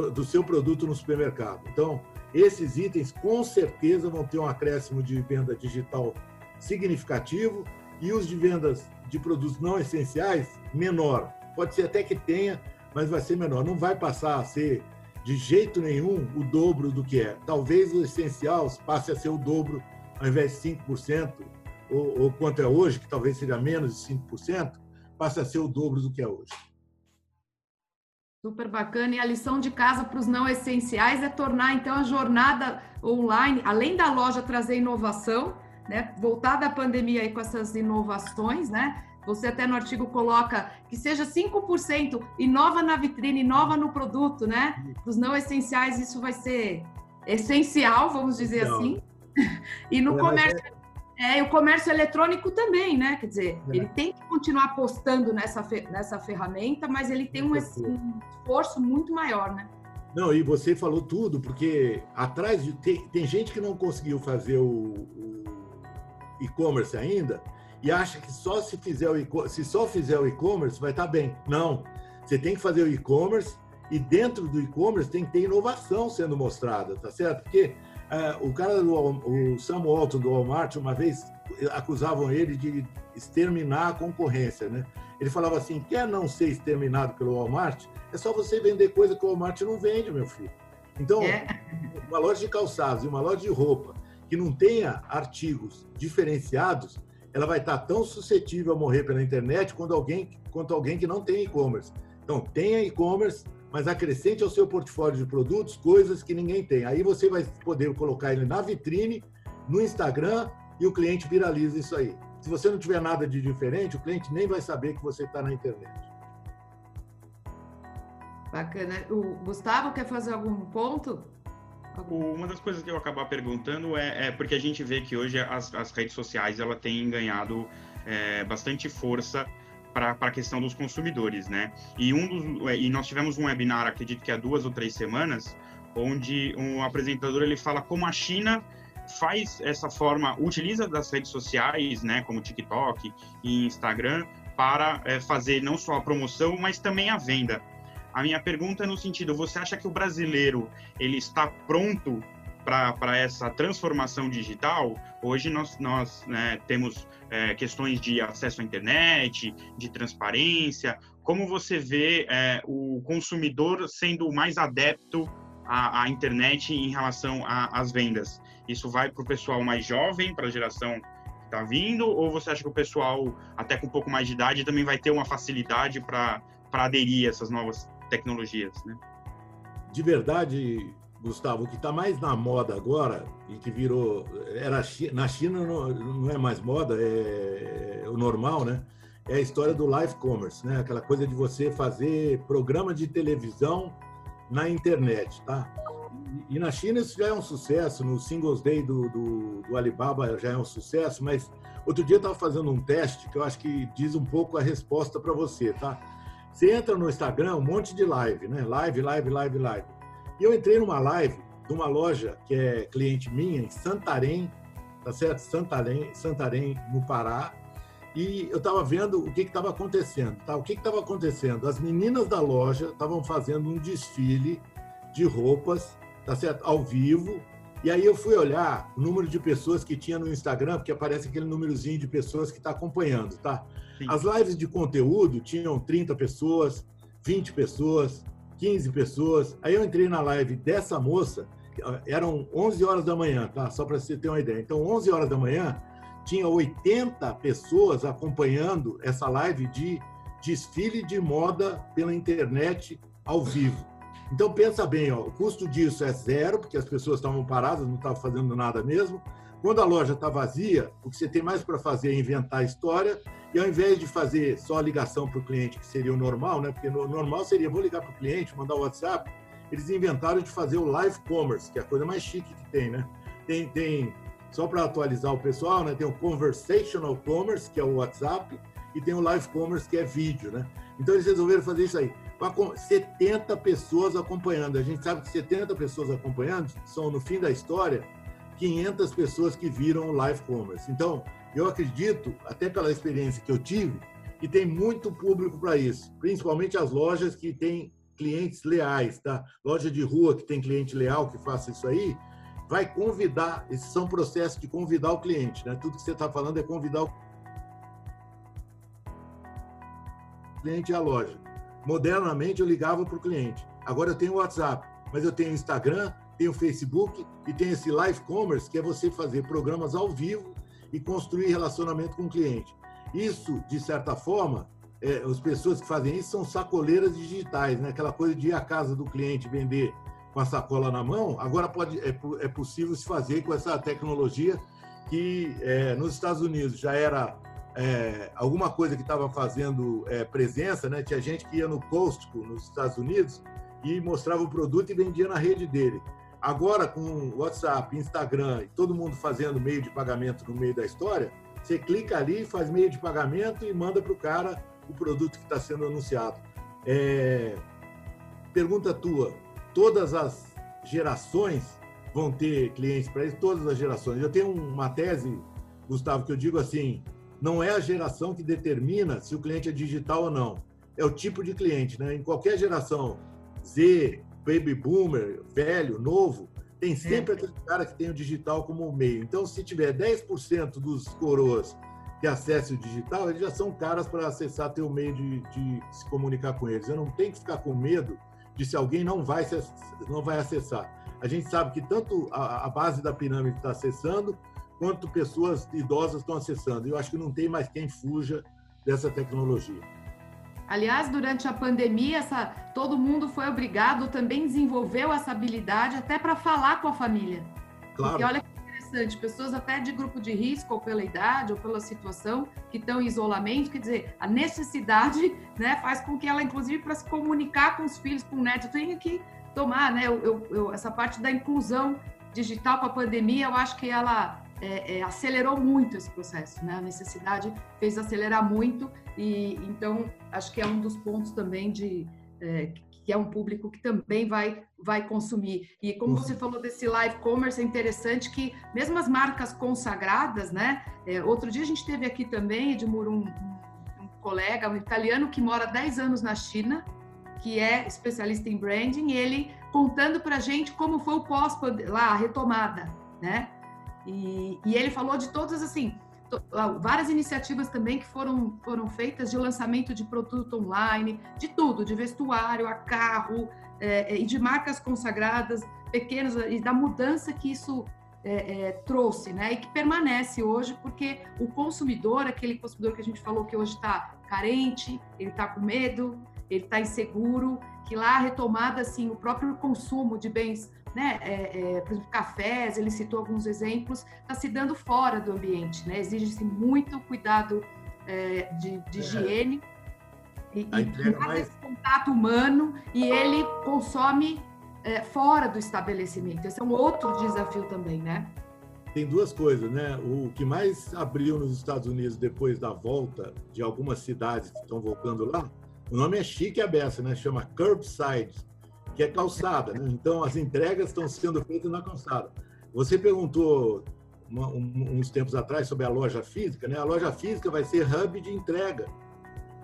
do seu produto no supermercado. Então, esses itens com certeza vão ter um acréscimo de venda digital significativo e os de vendas de produtos não essenciais menor. Pode ser até que tenha, mas vai ser menor. Não vai passar a ser de jeito nenhum o dobro do que é. Talvez o essencial passe a ser o dobro ao invés de 5%, ou, ou quanto é hoje, que talvez seja menos de 5%, passe a ser o dobro do que é hoje. Super bacana. E a lição de casa para os não essenciais é tornar, então, a jornada online, além da loja trazer inovação, né? Voltar da pandemia aí com essas inovações, né? Você até no artigo coloca que seja 5% inova na vitrine, inova no produto, né? Dos não essenciais, isso vai ser essencial, vamos dizer Não. assim. E no é, comércio é é, e o comércio eletrônico também, né? Quer dizer, é. ele tem que continuar apostando nessa, nessa ferramenta, mas ele tem um, um, esforço muito maior, né? Não, e você falou tudo, porque atrás de. Tem, tem gente que não conseguiu fazer o, o e-commerce ainda e acha que só se fizer o se só fizer o e-commerce vai estar tá bem. Não. Você tem que fazer o e-commerce e dentro do e-commerce tem que ter inovação sendo mostrada, tá certo? Porque é, o cara do o Sam Walton do Walmart uma vez acusavam ele de exterminar a concorrência, né? Ele falava assim: quer não ser exterminado pelo Walmart? É só você vender coisa que o Walmart não vende, meu filho. Então, é. uma loja de calçados e uma loja de roupa que não tenha artigos diferenciados, ela vai estar tão suscetível a morrer pela internet quanto alguém, quanto alguém que não tem e-commerce. Então, tenha e-commerce, mas acrescente ao seu portfólio de produtos coisas que ninguém tem. Aí você vai poder colocar ele na vitrine, no Instagram, e o cliente viraliza isso aí. Se você não tiver nada de diferente, o cliente nem vai saber que você está na internet. Bacana. O Gustavo quer fazer algum ponto? Uma das coisas que eu acabar perguntando é, é porque a gente vê que hoje as, as redes sociais ela têm ganhado é, bastante força para a questão dos consumidores, né? E, um dos, é, e nós tivemos um webinar, acredito que há duas ou três semanas, onde um apresentador ele fala como a China faz essa forma, utiliza das redes sociais, né, como TikTok e Instagram, para é, fazer não só a promoção, mas também a venda. A minha pergunta é no sentido, você acha que o brasileiro ele está pronto para essa transformação digital, hoje nós, nós né, temos é, questões de acesso à internet, de transparência. Como você vê é, o consumidor sendo mais adepto à, à internet em relação às vendas? Isso vai para o pessoal mais jovem, para a geração que está vindo, ou você acha que o pessoal, até com um pouco mais de idade, também vai ter uma facilidade para aderir a essas novas tecnologias? Né? De verdade, Gustavo, o que está mais na moda agora e que virou era na China não, é mais moda, é, é, o normal, né? É a história do live commerce, né? Aquela coisa de você fazer programa de televisão na internet, tá? E na China isso já é um sucesso. No Singles Day do, do, do Alibaba já é um sucesso, mas outro dia eu estava fazendo um teste que eu acho que diz um pouco a resposta para você, tá? Você entra no Instagram, um monte de live, né? Live, live, live, live. E eu entrei numa live de uma loja que é cliente minha em Santarém, tá certo? Santarém, Santarém, no Pará. E eu estava vendo o que estava acontecendo, tá? O que estava acontecendo? As meninas da loja estavam fazendo um desfile de roupas, tá certo? Ao vivo. E aí eu fui olhar o número de pessoas que tinha no Instagram, porque aparece aquele númerozinho de pessoas que está acompanhando, tá? Sim. As lives de conteúdo tinham 30 pessoas, 20 pessoas, 15 pessoas. Aí eu entrei na live dessa moça, eram 11 horas da manhã, tá? Só para você ter uma ideia. Então, 11 horas da manhã, tinha 80 pessoas acompanhando essa live de desfile de moda pela internet ao vivo. Então pensa bem, ó, o custo disso é zero, porque as pessoas estavam paradas, não estavam fazendo nada mesmo. Quando a loja está vazia, o que você tem mais para fazer é inventar história, e ao invés de fazer só a ligação para o cliente, que seria o normal, né? Porque o normal seria, vou ligar para o cliente, mandar o WhatsApp, eles inventaram de fazer o live commerce, que é a coisa mais chique que tem, né? Tem, tem só para atualizar o pessoal, né? Tem o conversational commerce, que é o WhatsApp, e tem o live commerce, que é vídeo, né? Então eles resolveram fazer isso aí. Com 70 pessoas acompanhando. A gente sabe que 70 pessoas acompanhando são, no fim da história, 500 pessoas que viram o live commerce. Então, eu acredito, até pela experiência que eu tive, que tem muito público para isso, principalmente as lojas que têm clientes leais, tá? Loja de rua que tem cliente leal que faça isso aí, vai convidar, esses são processos de convidar o cliente, né? Tudo que você está falando é convidar o cliente à loja. Modernamente eu ligava para o cliente. Agora eu tenho o WhatsApp, mas eu tenho Instagram, tenho Facebook e tenho esse live commerce, que é você fazer programas ao vivo e construir relacionamento com o cliente. Isso, de certa forma, é, as pessoas que fazem isso são sacoleiras digitais, né? Aquela coisa de ir à casa do cliente vender com a sacola na mão, agora pode, é, é possível se fazer com essa tecnologia que é, nos Estados Unidos já era é, alguma coisa que estava fazendo é, presença, né? Tinha gente que ia no Costco, nos Estados Unidos, e mostrava o produto e vendia na rede dele. Agora, com WhatsApp, Instagram e todo mundo fazendo meio de pagamento no meio da história, você clica ali, faz meio de pagamento e manda para o cara o produto que está sendo anunciado. É... Pergunta tua: todas as gerações vão ter clientes para isso? Todas as gerações. Eu tenho uma tese, Gustavo, que eu digo assim: não é a geração que determina se o cliente é digital ou não. É o tipo de cliente, né? Em qualquer geração, Z, baby boomer, velho, novo, tem sempre é. aquele cara que tem o digital como meio. Então, se tiver 10% dos coroas que acessem o digital, eles já são caras para acessar teu meio de, de, se comunicar com eles. Eu não tenho que ficar com medo de se alguém não vai, não vai acessar. A gente sabe que tanto a, a base da pirâmide está acessando, quanto pessoas idosas estão acessando. Eu acho que não tem mais quem fuja dessa tecnologia. Aliás, durante a pandemia, essa, todo mundo foi obrigado, também desenvolveu essa habilidade até para falar com a família. Claro. Porque olha que interessante, pessoas até de grupo de risco, ou pela idade, ou pela situação, que estão em isolamento, quer dizer, a necessidade né, faz com que ela, inclusive, para se comunicar com os filhos, com o neto, tenha que tomar, né? Eu, eu, essa parte da inclusão digital com a pandemia, eu acho que ela é, é, acelerou muito esse processo, né? A necessidade fez acelerar muito e então acho que é um dos pontos também de é, que é um público que também vai vai consumir. E como você falou desse live commerce, é interessante que mesmo as marcas consagradas, né? É, outro dia a gente teve aqui também, Edmur, um, um, colega, um italiano que mora 10 anos na China, que é especialista em branding, e ele contando para a gente como foi o pós lá, a retomada, né? E, e ele falou de todas, assim, várias iniciativas também que foram, foram feitas de lançamento de produto online, de tudo, de vestuário a carro, é, é, e de marcas consagradas, pequenas, e da mudança que isso é, é, trouxe, né? E que permanece hoje, porque o consumidor, aquele consumidor que a gente falou que hoje está carente, ele está com medo, ele está inseguro, que lá a retomada, assim, o próprio consumo de bens né, é, é, por exemplo, cafés, ele citou alguns exemplos, está se dando fora do ambiente, né? Exige-se muito cuidado é, de, de é. higiene e, e mais... esse contato humano e ele consome é, fora do estabelecimento. Esse é um outro desafio também, né? Tem duas coisas, né? O que mais abriu nos Estados Unidos depois da volta de algumas cidades que estão voltando lá, o nome é chique a beça, né? Chama curbside que é calçada. Né? Então, as entregas estão sendo feitas na calçada. Você perguntou uma, um, uns tempos atrás sobre a loja física, né? A loja física vai ser hub de entrega.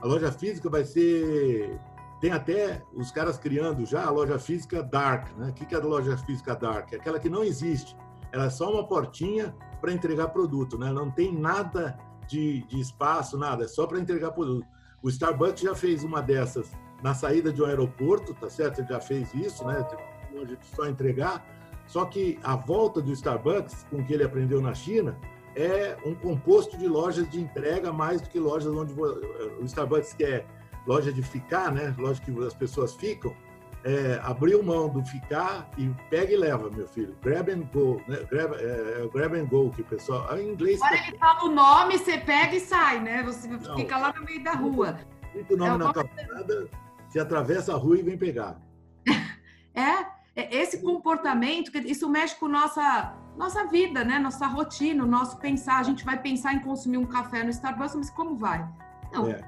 A loja física vai ser tem até os caras criando já a loja física dark, né? O que é a loja física dark? É aquela que não existe. Ela é só uma portinha para entregar produto, né? Não tem nada de, de espaço, nada. É só para entregar produto. O Starbucks já fez uma dessas na saída de um aeroporto, tá certo? Ele já fez isso, né? Hoje só entregar. Só que a volta do Starbucks, com o que ele aprendeu na China, é um composto de lojas de entrega mais do que lojas onde o Starbucks quer loja de ficar, né? Loja que as pessoas ficam. É, abriu mão do ficar e pega e leva, meu filho. Grab and go, né? Grab, é, é grab and go que o pessoal. Em inglês. Olha, ele fala o nome, você pega e sai, né? Você Não, fica lá no meio da rua. o nome é, na calçada, você atravessa a rua e vem pegar. É, é, esse comportamento, isso mexe com nossa nossa vida, né? Nossa rotina, o nosso pensar. A gente vai pensar em consumir um café no Starbucks, mas como vai? Não. É.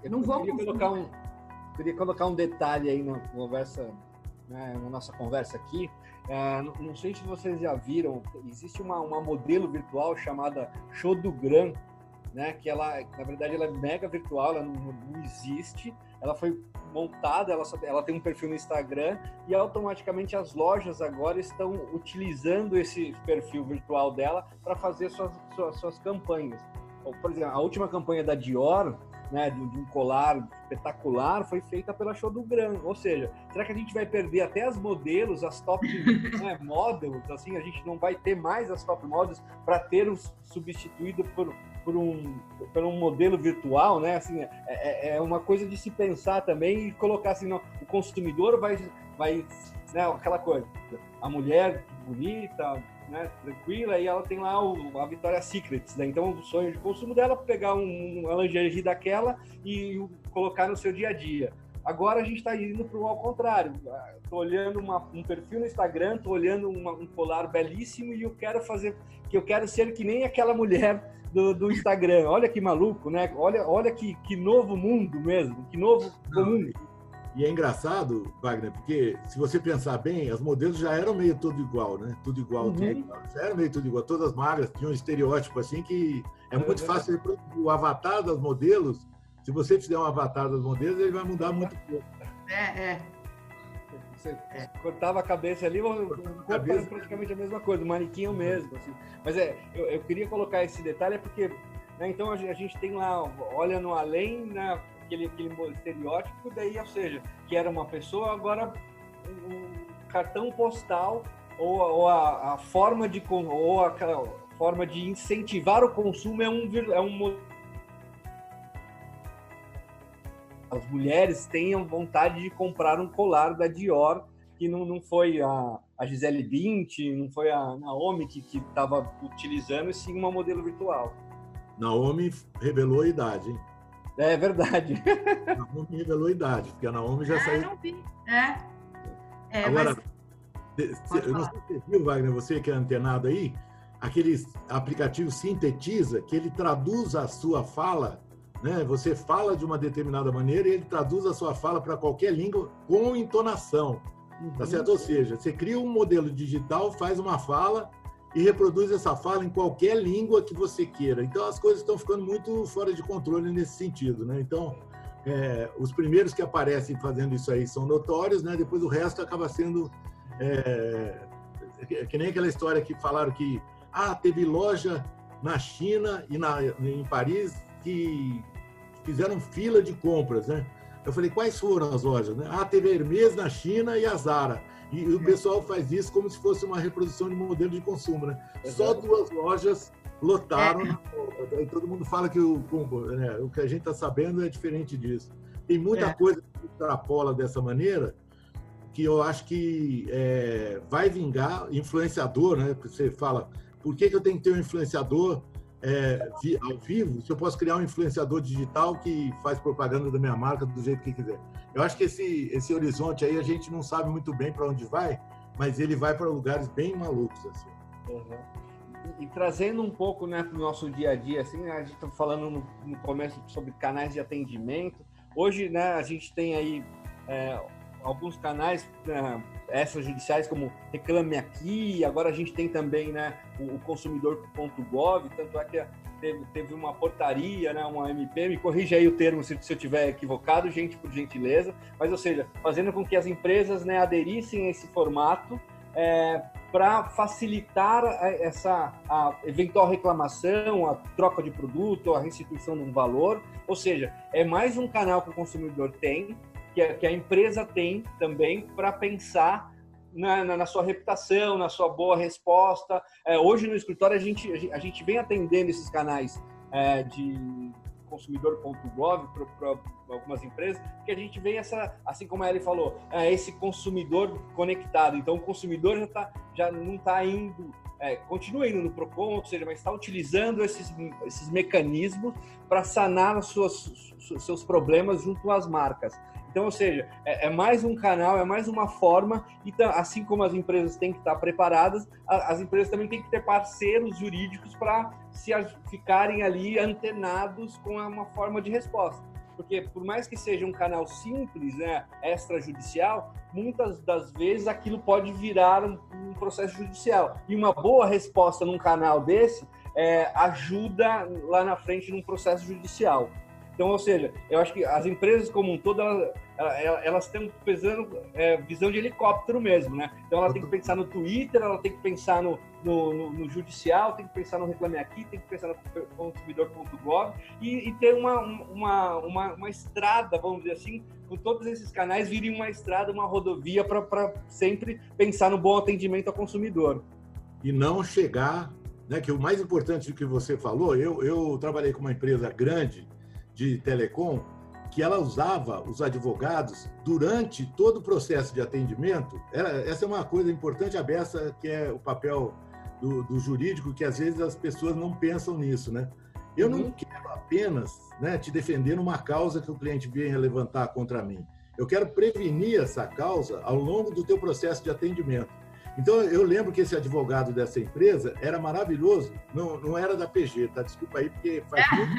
Eu não vou queria colocar um queria colocar um detalhe aí na conversa, né, na nossa conversa aqui. É, não, não, sei se vocês já viram, existe uma, uma modelo virtual chamada Show do Gran, né? Que ela, na verdade, ela é mega virtual, ela não, não existe. Ela foi montada, ela, ela tem um perfil no Instagram e automaticamente as lojas agora estão utilizando esse perfil virtual dela para fazer suas, suas, suas campanhas. Por exemplo, a última campanha da Dior, né, de, um colar espetacular, foi feita pela Show do Gran. Ou seja, será que a gente vai perder até as modelos, as top né, models? Assim, a gente não vai ter mais as top models para ter os substituído por por um, por um modelo virtual, né? Assim, é, é, é uma coisa de se pensar também e colocar assim, não, o consumidor vai, vai né, aquela coisa, a mulher bonita, né, tranquila, e ela tem lá o, a Victoria's Secrets, né? Então o sonho de consumo dela é pegar um, uma lingerie daquela e colocar no seu dia a dia. Agora a gente está indo para o ao contrário. Estou olhando uma, um perfil no Instagram, estou olhando uma, um colar belíssimo e eu quero fazer, que eu quero ser que nem aquela mulher do, do Instagram. Olha que maluco, né? Olha, olha que, que novo mundo mesmo, que novo mundo. E é engraçado, Wagner, porque se você pensar bem, as modelos já eram meio tudo igual, né? Tudo igual, uhum. tudo igual. Já era meio tudo igual. Todas as magras tinham um estereótipo assim que é, é muito fácil o avatar das modelos. Se você fizer um avatar das modelos, ele vai mudar muito pouco. É, é. Você é. cortava a cabeça ali, o corpo era praticamente a mesma coisa, o manequim o mesmo. Assim. Mas é, eu, eu, queria colocar esse detalhe, é porque né, então a gente tem lá, olha no além, né, aquele, aquele estereótipo, daí, ou seja, que era uma pessoa, agora um cartão postal ou, ou a, a, forma de ou aquela forma de incentivar o consumo é um, é um as mulheres tenham vontade de comprar um colar da Dior, que não, não foi a, a Gisele Bündchen, não foi a Naomi que estava utilizando, e sim uma modelo virtual. Naomi revelou a idade, hein? É verdade. Naomi revelou a idade, porque a Naomi já é, saiu. Não vi. É. é Agora, mas... eu não sei se você viu, Wagner, você que é antenado aí, aquele aplicativo Sintetiza, que ele traduz a sua fala né? Você fala de uma determinada maneira e ele traduz a sua fala para qualquer língua com entonação. Uhum. Tá certo? Ou seja, você cria um modelo digital, faz uma fala e reproduz essa fala em qualquer língua que você queira. Então as coisas estão ficando muito fora de controle nesse sentido, né? Então é, os primeiros que aparecem fazendo isso aí são notórios, né? Depois o resto acaba sendo é, que nem aquela história que falaram que ah teve loja na China e na, em Paris que fizeram fila de compras, né? Eu falei, quais foram as lojas? Né? Ah, teve a Hermes na China e a Zara. E, o pessoal faz isso como se fosse uma reprodução de modelo de consumo, né? Só duas lojas lotaram. E todo mundo fala que o, né, o que a gente está sabendo é diferente disso. Tem muita é. coisa que extrapola dessa maneira, que eu acho que é, vai vingar influenciador, né? Você fala, por que, que eu tenho que ter um influenciador é, ao vivo se eu posso criar um influenciador digital que faz propaganda da minha marca do jeito que quiser? Eu acho que esse, esse horizonte aí a gente não sabe muito bem para onde vai, mas ele vai para lugares bem malucos. Assim. Uhum. E, e, trazendo um pouco né, para o nosso dia a dia, assim, a gente está falando no, no, começo sobre canais de atendimento. Hoje, né, a gente tem aí é, alguns canais né, extrajudiciais como Reclame Aqui, agora a gente tem também né, o, o consumidor.gov, tanto é que teve, teve uma portaria, né, uma MP, me corrija aí o termo se, se eu tiver equivocado, gente, por gentileza, mas ou seja, fazendo com que as empresas né, aderissem a esse formato é, para facilitar essa a eventual reclamação, a troca de produto, a restituição de um valor. Ou seja, é mais um canal que o consumidor tem que a, que a empresa tem também para pensar na, na, na, sua reputação, na sua boa resposta. É, hoje no escritório a gente, a gente vem atendendo esses canais é, de consumidor.gov para algumas empresas, que a gente vem essa, assim como a Ellie falou, é, esse consumidor conectado. Então o consumidor já, tá, já não está indo, é, continua indo no PROCON, ou seja, mas está utilizando esses, esses mecanismos para sanar os seus, seus problemas junto às marcas. Então, ou seja, é, é, mais um canal, é mais uma forma, e tá, assim como as empresas têm que estar preparadas, a, as empresas também têm que ter parceiros jurídicos para se ficarem ali antenados com uma forma de resposta. Porque por mais que seja um canal simples, né, extrajudicial, muitas das vezes aquilo pode virar um, um processo judicial. E uma boa resposta num canal desse é, ajuda lá na frente num processo judicial. Então, ou seja, eu acho que as empresas como um todo, elas, elas estão pensando é, visão de helicóptero mesmo, né? Então, ela tem que pensar no Twitter, ela tem que pensar no, no, no, no judicial, tem que pensar no Reclame Aqui, tem que pensar no consumidor.gov e, e, ter uma, uma, uma, uma, estrada, vamos dizer assim, com todos esses canais virem uma estrada, uma rodovia para sempre pensar no bom atendimento ao consumidor. E não chegar, né, que o mais importante do que você falou, eu, eu trabalhei com uma empresa grande de telecom que ela usava os advogados durante todo o processo de atendimento. essa é uma coisa importante, aberta, que é o papel do, do, jurídico, que às vezes as pessoas não pensam nisso, né? Eu não uhum. quero apenas né, te defender numa causa que o cliente venha levantar contra mim. Eu quero prevenir essa causa ao longo do teu processo de atendimento. Então, eu lembro que esse advogado dessa empresa era maravilhoso. Não, não era da PG, tá? Desculpa aí, porque faz muito...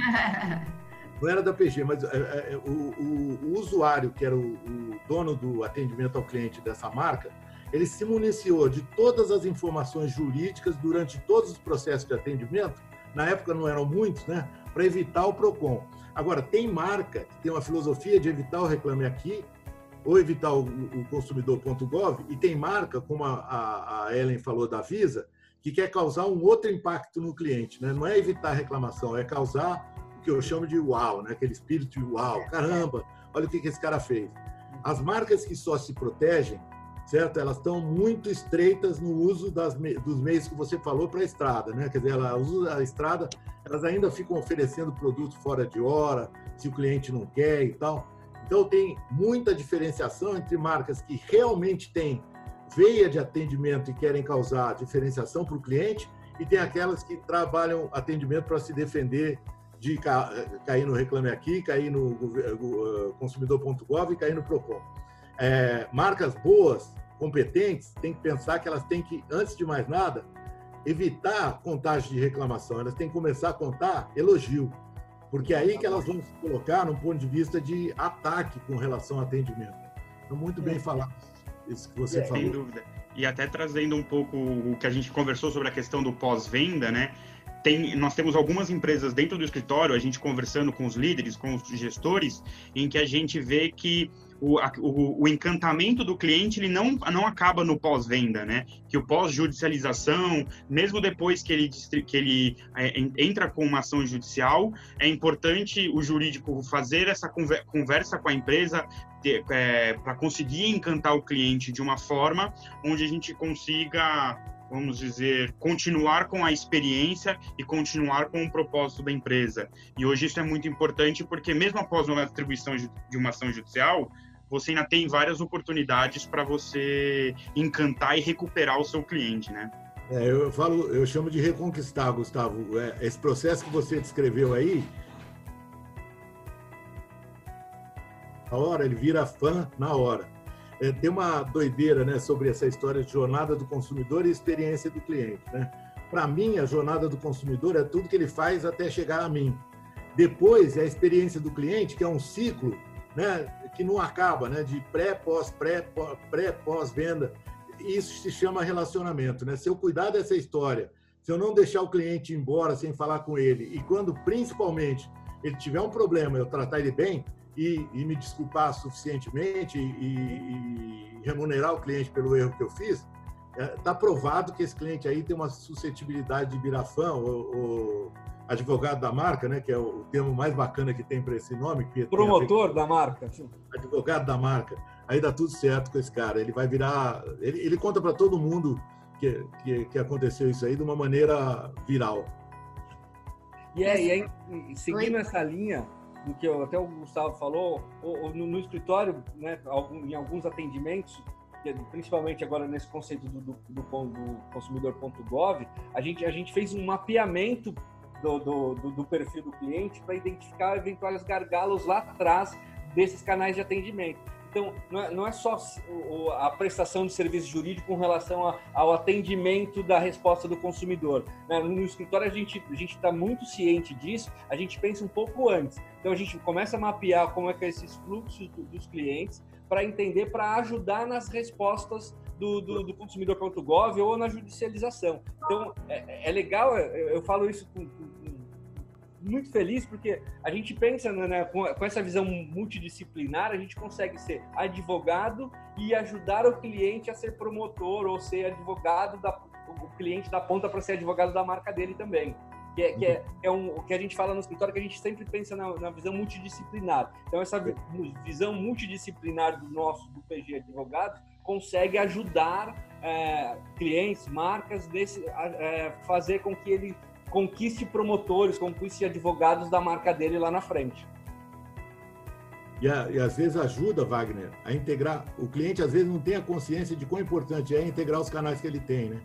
não era da PG, mas é, é, o, o, o, usuário, que era o, o, dono do atendimento ao cliente dessa marca, ele se municiou de todas as informações jurídicas durante todos os processos de atendimento, na época não eram muitos, né, para evitar o PROCON. Agora, tem marca que tem uma filosofia de evitar o reclame aqui, ou evitar o, o consumidor.gov, e tem marca, como a, a Ellen falou da Visa, que quer causar um outro impacto no cliente. Né? Não é evitar a reclamação, é causar que eu chamo de uau, né? aquele espírito de uau, caramba, olha o que, que esse cara fez. As marcas que só se protegem, certo? Elas estão muito estreitas no uso das, dos meios que você falou para a estrada, né? Quer dizer, ela usa a estrada, elas ainda ficam oferecendo produto fora de hora, se o cliente não quer e tal. Então tem muita diferenciação entre marcas que realmente têm veia de atendimento e querem causar diferenciação para o cliente e tem aquelas que trabalham atendimento para se defender de cair no Reclame Aqui, cair no uh, consumidor.gov e cair no PROCON. É, marcas boas, competentes, tem que pensar que elas têm que, antes de mais nada, evitar contagem de reclamação. Elas têm que começar a contar elogio, porque é aí que elas vão se colocar num ponto de vista de ataque com relação ao atendimento. Então, muito bem falado isso que você é, falou. Sem dúvida. E até trazendo um pouco o que a gente conversou sobre a questão do pós-venda, né? Tem, nós temos algumas empresas dentro do escritório, a gente conversando com os líderes, com os gestores, em que a gente vê que o, o, o, encantamento do cliente ele não, não acaba no pós-venda, né? Que o pós-judicialização, mesmo depois que ele, que ele é, entra com uma ação judicial, é importante o jurídico fazer essa conversa com a empresa é, para conseguir encantar o cliente de uma forma onde a gente consiga vamos dizer, continuar com a experiência e continuar com o propósito da empresa. E hoje isso é muito importante porque mesmo após uma atribuição de uma ação judicial, você ainda tem várias oportunidades para você encantar e recuperar o seu cliente, né? É, eu falo, eu chamo de reconquistar, Gustavo. É, esse processo que você descreveu aí, hora ele vira fã na hora. É, tem uma doideira, né, sobre essa história de jornada do consumidor e experiência do cliente, né? Para mim, a jornada do consumidor é tudo que ele faz até chegar a mim. Depois é a experiência do cliente, que é um ciclo, né, que não acaba, né, de pré, pós, pré, pré, pós venda isso se chama relacionamento, né? Se eu cuidar dessa história, se eu não deixar o cliente embora sem falar com ele, e quando principalmente ele tiver um problema, eu tratar ele bem e, e me desculpar suficientemente e, e, remunerar o cliente pelo erro que eu fiz, está é, provado que esse cliente aí tem uma suscetibilidade de virar fã ou, ou advogado da marca, né, que é o termo mais bacana que tem para esse nome. Que Promotor da marca. Advogado da marca aí dá tudo certo com esse cara. Ele vai virar. Ele, ele conta para todo mundo que, que, que, aconteceu isso aí de uma maneira viral. E, é, e aí, seguindo Oi? essa linha do que até o Gustavo falou, no, no escritório, né, em alguns atendimentos, principalmente agora nesse conceito do, do, do, do consumidor.gov, a gente, a gente fez um mapeamento do, do, do perfil do cliente para identificar eventuais gargalos lá atrás desses canais de atendimento. Então, não é, não é só a prestação de serviço jurídico com relação ao atendimento da resposta do consumidor. Né? No escritório, a gente a está muito ciente disso, a gente pensa um pouco antes. Então, a gente começa a mapear como é que é esses fluxos dos clientes para entender, para ajudar nas respostas do, do, do consumidor.gov ou na judicialização. Então, é, é legal, eu, eu, falo isso com, com muito feliz porque a gente pensa né, né, com, essa visão multidisciplinar, a gente consegue ser advogado e ajudar o cliente a ser promotor ou ser advogado da o cliente da ponta para ser advogado da marca dele também. Que é, que é, é um, o que a gente fala no escritório, que a gente sempre pensa na, na visão multidisciplinar. Então, essa visão multidisciplinar do nosso, do PG Advogados, consegue ajudar é, clientes, marcas, desse, é, fazer com que ele conquiste promotores, conquiste advogados da marca dele lá na frente. E, a, e, às vezes ajuda, Wagner, a integrar. O cliente às vezes não tem a consciência de quão importante é integrar os canais que ele tem, né?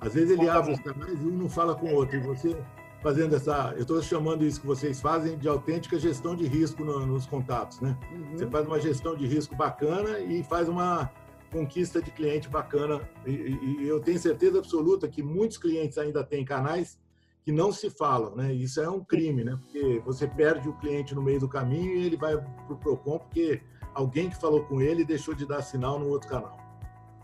Às vezes ele abre os canais e um não fala com o outro. E você fazendo essa. Eu estou chamando isso que vocês fazem de autêntica gestão de risco no, nos contatos, né? Uhum. Você faz uma gestão de risco bacana e faz uma conquista de cliente bacana. E, e, e eu tenho certeza absoluta que muitos clientes ainda têm canais que não se falam, né? Isso é um crime, né? Porque você perde o cliente no meio do caminho e ele vai para o Procon porque alguém que falou com ele deixou de dar sinal no outro canal.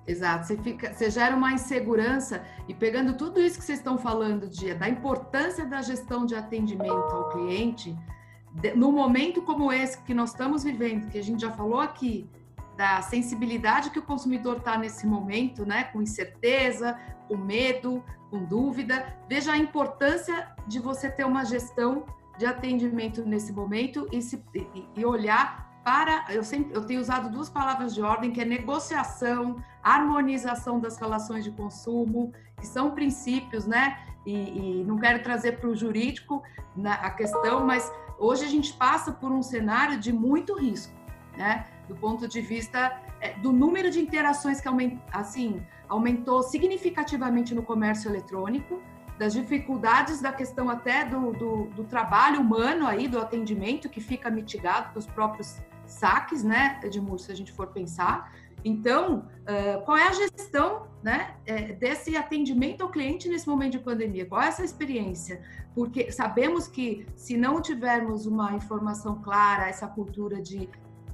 Exato, você, fica, você gera uma insegurança e pegando tudo isso que vocês estão falando de, da importância da gestão de atendimento ao cliente, no momento como esse que nós estamos vivendo, que a gente já falou aqui, da sensibilidade que o consumidor está nesse momento, né, com incerteza, com medo, com dúvida. Veja a importância de você ter uma gestão de atendimento nesse momento e, se, e, olhar para. Eu sempre eu tenho usado duas palavras de ordem que é negociação, harmonização das relações de consumo, que são princípios, né? E, e não quero trazer para o jurídico na, a questão, mas hoje a gente passa por um cenário de muito risco, né? Do ponto de vista é, do número de interações que aumenta, assim, aumentou significativamente no comércio eletrônico, das dificuldades da questão até do, do, do, trabalho humano aí, do atendimento, que fica mitigado pelos próprios saques, né, Edmur, se a gente for pensar. Então, qual é a gestão né, é, desse atendimento ao cliente nesse momento de pandemia? Qual é essa experiência? Porque sabemos que se não tivermos uma informação clara, essa cultura de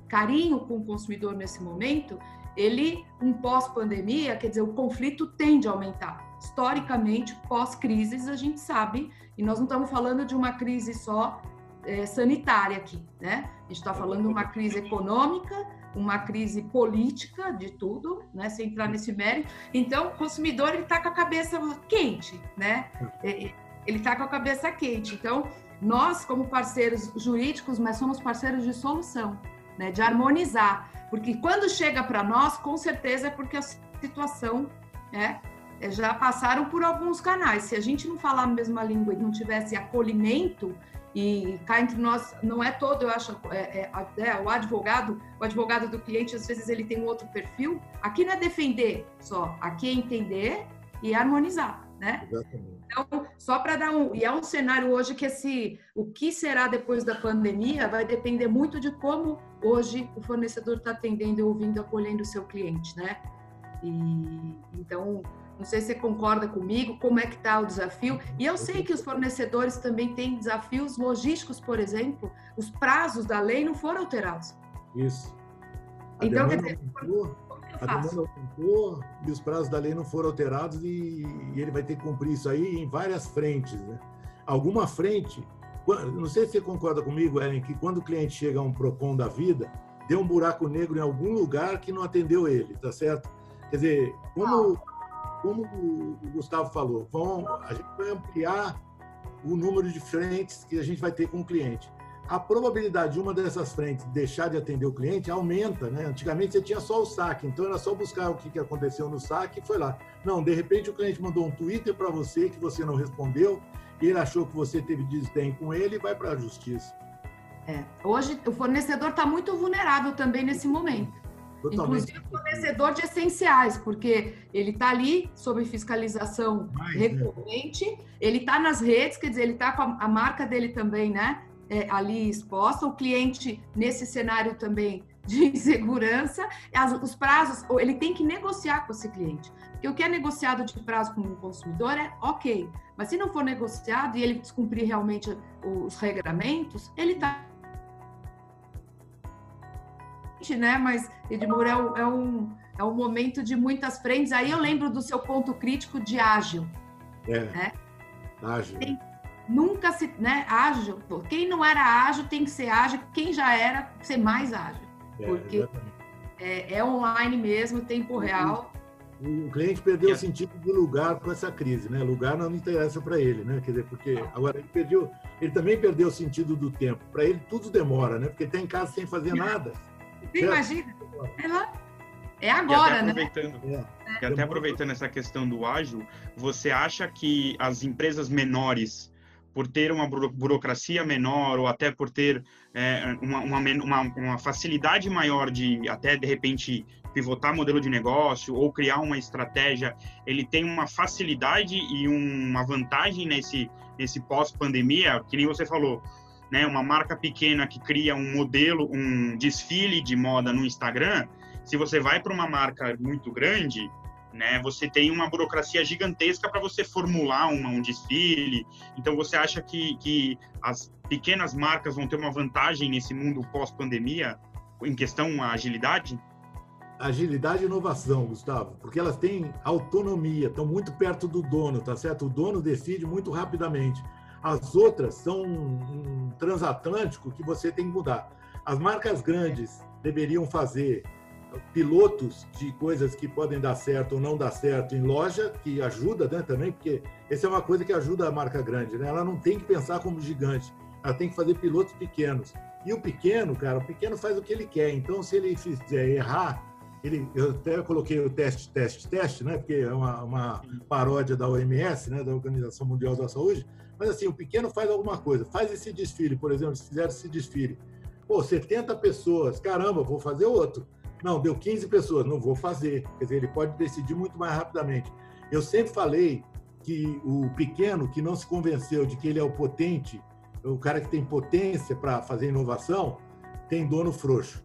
carinho com o consumidor nesse momento, ele, um pós-pandemia, quer dizer, o conflito tende a aumentar. Historicamente, pós-crises, a gente sabe, e nós não estamos falando de uma crise só é, sanitária aqui, né? A gente está falando de uma crise econômica, uma crise política de tudo, né? Sem entrar nesse mérito. Então, o consumidor ele está com a cabeça quente, né? É, é, ele está com a cabeça quente. Então, nós, como parceiros jurídicos, mas somos parceiros de solução né, de harmonizar, porque quando chega para nós, com certeza é porque a situação né, já passaram por alguns canais. Se a gente não falar a mesma língua e não tivesse acolhimento E cá entre nós, não é todo, eu acho, é, é, é, o advogado, o advogado do cliente, às vezes ele tem um outro perfil. Aqui não é defender só, aqui é entender e harmonizar, né? Exatamente. Então, só para dar um, e é um cenário hoje que esse, o que será depois da pandemia vai depender muito de como hoje o fornecedor está atendendo, ouvindo, acolhendo o seu cliente, né? E então não sei se você concorda comigo, como é que está o desafio. E eu sei que os fornecedores também têm desafios logísticos, por exemplo, os prazos da lei não foram alterados. Isso. A então, quer dizer, aumentou, a demanda aumentou e os prazos da lei não foram alterados e, e, ele vai ter que cumprir isso aí em várias frentes. Né? Alguma frente, não sei se você concorda comigo, Ellen, que quando o cliente chega a um PROCON da vida, deu um buraco negro em algum lugar que não atendeu ele, tá certo? Quer dizer, como como o Gustavo falou, vão, a gente vai ampliar o número de frentes que a gente vai ter com o cliente. A probabilidade de uma dessas frentes deixar de atender o cliente aumenta, né? Antigamente você tinha só o saque, então era só buscar o que aconteceu no saque e foi lá. Não, de repente o cliente mandou um Twitter para você que você não respondeu, ele achou que você teve desdém com ele e vai para a justiça. É. Hoje o fornecedor está muito vulnerável também nesse momento. Totalmente. Inclusive fornecedor de essenciais, porque ele está ali sob fiscalização Mais, né? recorrente, né? ele está nas redes, quer dizer, ele está com a, a, marca dele também, né? É, ali exposta, o cliente nesse cenário também de insegurança, as, os prazos, ele tem que negociar com esse cliente. Porque o que é negociado de prazo com o consumidor é ok, mas se não for negociado e ele descumprir realmente os regramentos, ele está né? Mas Edmur é, um, é, um, é um momento de muitas frentes. Aí eu lembro do seu ponto crítico de ágil. É. Né? Ágil. Tem, nunca se, né? Ágil. Quem não era ágil tem que ser ágil. Quem já era ser mais ágil, é, porque é, é, online mesmo, tempo real. O cliente perdeu o sentido do lugar com essa crise, né? Lugar não interessa para ele, né? Quer dizer, porque agora ele perdeu, ele também perdeu o sentido do tempo. Para ele tudo demora, né? Porque está em casa sem fazer nada. Você imagina? É. É agora, né? aproveitando, né? E até aproveitando essa questão do ágil, você acha que as empresas menores, por ter uma burocracia menor ou até por ter é, uma, uma, uma, facilidade maior de até de repente pivotar modelo de negócio ou criar uma estratégia, ele tem uma facilidade e uma vantagem nesse, nesse pós-pandemia, que nem você falou, né, uma marca pequena que cria um modelo, um desfile de moda no Instagram, se você vai para uma marca muito grande, né, você tem uma burocracia gigantesca para você formular uma, um desfile. Então, você acha que, que as pequenas marcas vão ter uma vantagem nesse mundo pós-pandemia em questão à agilidade? Agilidade e inovação, Gustavo, porque elas têm autonomia, estão muito perto do dono, tá certo? O dono decide muito rapidamente. As outras são um transatlântico que você tem que mudar. As marcas grandes deveriam fazer pilotos de coisas que podem dar certo ou não dar certo em loja, que ajuda né, também, porque essa é uma coisa que ajuda a marca grande. Né? Ela não tem que pensar como gigante, ela tem que fazer pilotos pequenos. E o pequeno, cara, o pequeno faz o que ele quer. Então, se ele fizer errar, ele, eu até coloquei o teste, teste, teste, né? Porque é uma, uma paródia da OMS, né? Da Organização Mundial da Saúde. Mas assim, o pequeno faz alguma coisa, faz esse desfile, por exemplo, se fizer esse desfile. Pô, 70 pessoas, caramba, vou fazer outro. Não, deu 15 pessoas, não vou fazer. Quer dizer, ele pode decidir muito mais rapidamente. Eu sempre falei que o pequeno que não se convenceu de que ele é o potente, o cara que tem potência para fazer inovação, tem dono frouxo.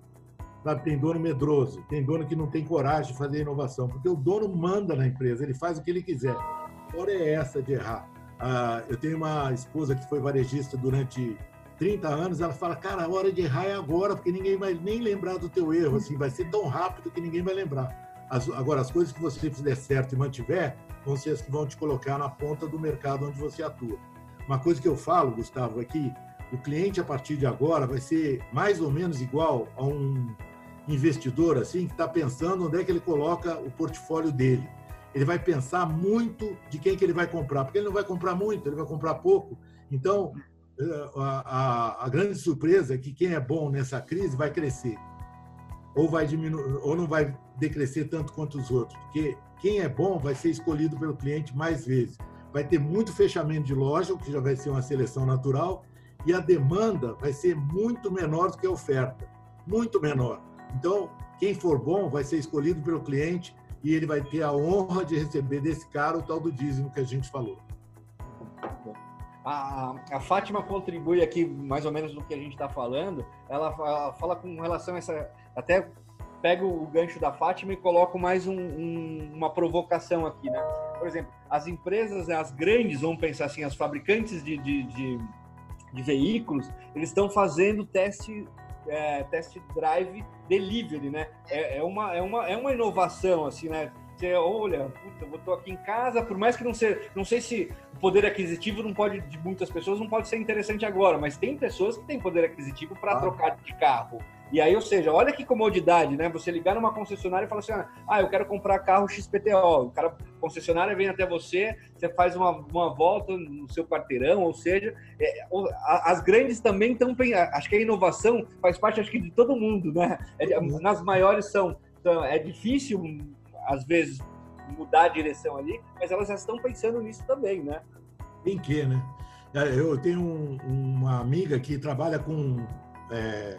Sabe? Tem dono medroso, tem dono que não tem coragem de fazer inovação, porque o dono manda na empresa, ele faz o que ele quiser. A hora é essa de errar. Ah, eu tenho uma esposa que foi varejista durante 30 anos, ela fala, cara, a hora de errar é agora, porque ninguém vai nem lembrar do teu erro, assim, vai ser tão rápido que ninguém vai lembrar. As, agora, as coisas que você fizer certo e mantiver, vão ser as que vão te colocar na ponta do mercado onde você atua. Uma coisa que eu falo, Gustavo, é o cliente, a partir de agora, vai ser mais ou menos igual a um investidor, assim, que está pensando onde é que ele coloca o portfólio dele ele vai pensar muito de quem que ele vai comprar, porque ele não vai comprar muito, ele vai comprar pouco. Então, a, a, a grande surpresa é que quem é bom nessa crise vai crescer, ou vai diminuir, ou não vai decrescer tanto quanto os outros, porque quem é bom vai ser escolhido pelo cliente mais vezes. Vai ter muito fechamento de loja, o que já vai ser uma seleção natural, e a demanda vai ser muito menor do que a oferta, muito menor. Então, quem for bom vai ser escolhido pelo cliente e ele vai ter a honra de receber desse cara o tal do dízimo que a gente falou. A, a Fátima contribui aqui mais ou menos no que a gente está falando. Ela, ela, fala com relação a essa. Até pego o gancho da Fátima e coloco mais um, um, uma provocação aqui, né? Por exemplo, as empresas, as grandes, vamos pensar assim, as fabricantes de, de, de, de veículos, eles estão fazendo teste é, test drive delivery, né? É, é, uma, é, uma, é uma inovação, assim, né? Você olha, puta, eu tô aqui em casa, por mais que não seja, não sei se o poder aquisitivo não pode, de muitas pessoas, não pode ser interessante agora, mas tem pessoas que têm poder aquisitivo para ah. trocar de carro. E aí, ou seja, olha que comodidade, né? Você ligar numa concessionária e falar assim: ah, eu quero comprar carro XPTO. O cara, concessionária vem até você, você faz uma, uma volta no seu quarteirão, ou seja, é, as grandes também estão. Acho que a inovação faz parte, acho que, de todo mundo, né? É, nas maiores são. É difícil, às vezes, mudar a direção ali, mas elas já estão pensando nisso também, né? Em que, né? É, eu tenho um, uma amiga que trabalha com. É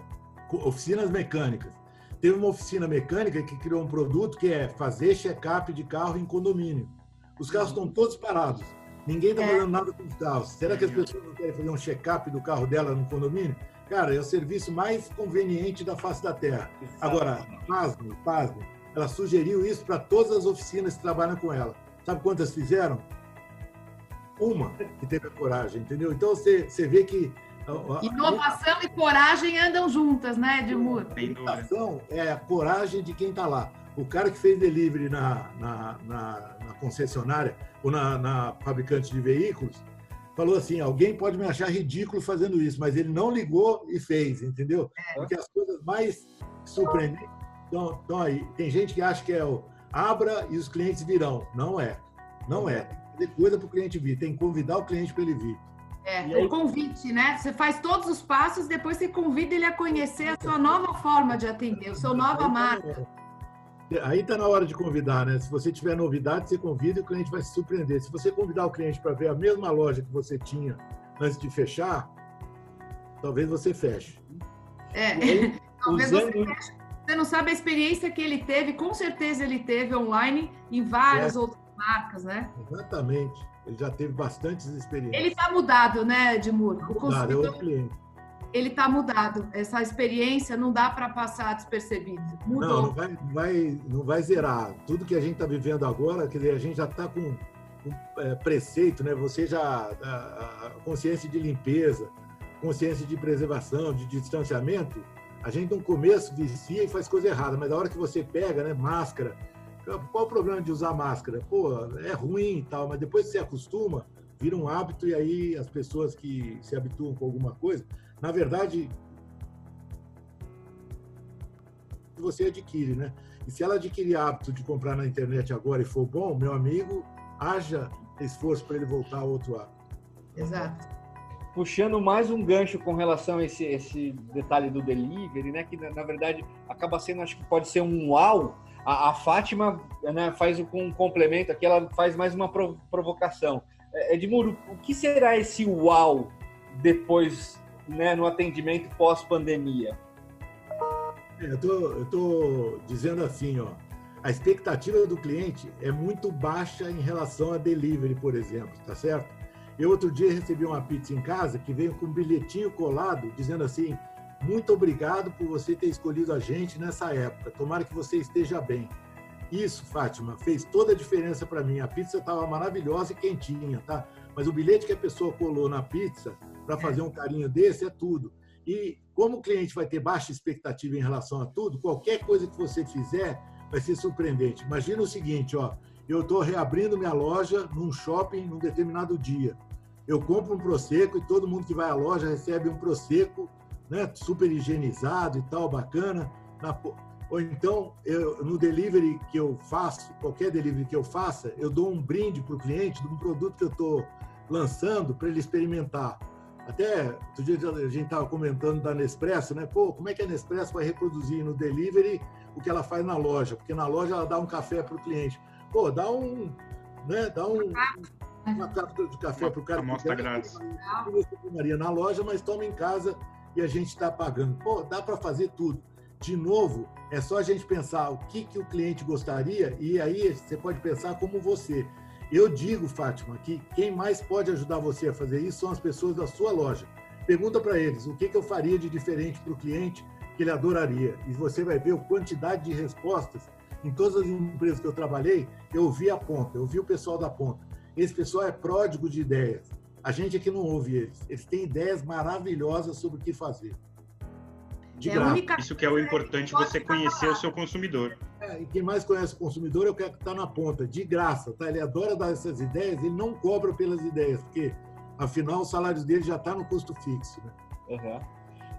oficinas mecânicas. Teve uma oficina mecânica que criou um produto que é fazer check-up de carro em condomínio. Os carros estão todos parados. Ninguém está é. fazendo nada com os carros. Será que as pessoas não querem fazer um check-up do carro dela no condomínio? Cara, é o serviço mais conveniente da face da Terra. Agora, pasme, pasme, ela sugeriu isso para todas as oficinas que trabalham com ela. Sabe quantas fizeram? Uma que teve a coragem, entendeu? Então você, você vê que Inovação e coragem andam juntas, né, Edmur? Inovação é a coragem de quem está lá. O cara que fez delivery na, na, na, na concessionária ou na, na, fabricante de veículos falou assim: alguém pode me achar ridículo fazendo isso, mas ele não ligou e fez, entendeu? É. Porque as coisas mais surpreendentes estão, estão aí. Tem gente que acha que é o abra e os clientes virão. Não é. Não é. Tem que fazer coisa para o cliente vir, tem que convidar o cliente para ele vir. É, o convite, né? Você faz todos os passos, depois você convida ele a conhecer a sua nova forma de atender, a sua nova tá marca. Aí está na hora de convidar, né? Se você tiver novidade, você convida e o cliente vai se surpreender. Se você convidar o cliente para ver a mesma loja que você tinha antes de fechar, talvez você feche. É, aí, talvez usando... você feche. Você não sabe a experiência que ele teve, com certeza ele teve online em várias é. outras marcas, né? Exatamente. Ele já teve bastantes experiências. Ele está mudado, né, Edmur? O mudado, é outro cliente. Ele está mudado. Essa experiência não dá para passar despercebido. Mudou. Não, não vai, não vai, não vai zerar. Tudo que a gente está vivendo agora, quer dizer, a gente já está com, com é, preceito, né? Você já a, a consciência de limpeza, consciência de preservação, de distanciamento. A gente no começo vicia e faz coisa errada, mas a hora que você pega, né, máscara, qual o problema de usar máscara? Pô, é ruim e tal, mas depois que você acostuma, vira um hábito e aí as pessoas que se habituam com alguma coisa, na verdade, você adquire, né? E se ela adquirir hábito de comprar na internet agora e for bom, meu amigo, haja esforço para ele voltar ao outro hábito. Exato. Puxando mais um gancho com relação a esse, esse detalhe do delivery, né? Que na, verdade acaba sendo, acho que pode ser um uau a, a Fátima né, faz um complemento aqui, ela faz mais uma provocação. É, Edmuro, o que será esse uau depois né, no atendimento pós-pandemia? É, eu tô, tô dizendo assim, ó, a expectativa do cliente é muito baixa em relação a delivery, por exemplo, tá certo? Eu outro dia recebi uma pizza em casa que veio com um bilhetinho colado dizendo assim: muito obrigado por você ter escolhido a gente nessa época. Tomara que você esteja bem. Isso, Fátima, fez toda a diferença para mim. A pizza estava maravilhosa e quentinha, tá? Mas o bilhete que a pessoa colou na pizza para fazer um carinho desse é tudo. E como o cliente vai ter baixa expectativa em relação a tudo, qualquer coisa que você fizer vai ser surpreendente. Imagina o seguinte, ó, eu estou reabrindo minha loja num shopping num determinado dia. Eu compro um Prosecco e todo mundo que vai à loja recebe um Prosecco né, super higienizado e tal, bacana. Na, ou então, eu, no delivery que eu faço, qualquer delivery que eu faça, eu dou um brinde para o cliente de um produto que eu estou lançando para ele experimentar. Até outro dia a gente estava comentando da Nespresso, né? Pô, como é que a Nespresso vai reproduzir no delivery o que ela faz na loja? Porque na loja ela dá um café para o cliente. Pô, dá um, né? Dá um, uma cápsula de café para o cara. Amostra grátis. Você tomaria na loja, mas toma em casa e a gente está pagando. Pô, dá para fazer tudo. De novo, é só a gente pensar o que, que o cliente gostaria e aí você pode pensar como você. Eu digo, Fátima, que quem mais pode ajudar você a fazer isso são as pessoas da sua loja. Pergunta para eles o que, que eu faria de diferente para o cliente que ele adoraria. E você vai ver a quantidade de respostas. Em todas as empresas que eu trabalhei, eu vi a ponta, eu vi o pessoal da ponta. Esse pessoal é pródigo de ideias. A gente aqui não ouve eles. Eles têm ideias maravilhosas sobre o que fazer. De é única... Isso que é o importante, você conhecer o seu consumidor. É, e quem mais conhece o consumidor é o que está na ponta, de graça. Tá? Ele adora dar essas ideias, ele não cobra pelas ideias, porque afinal o salário dele já está no custo fixo. Né? Uhum.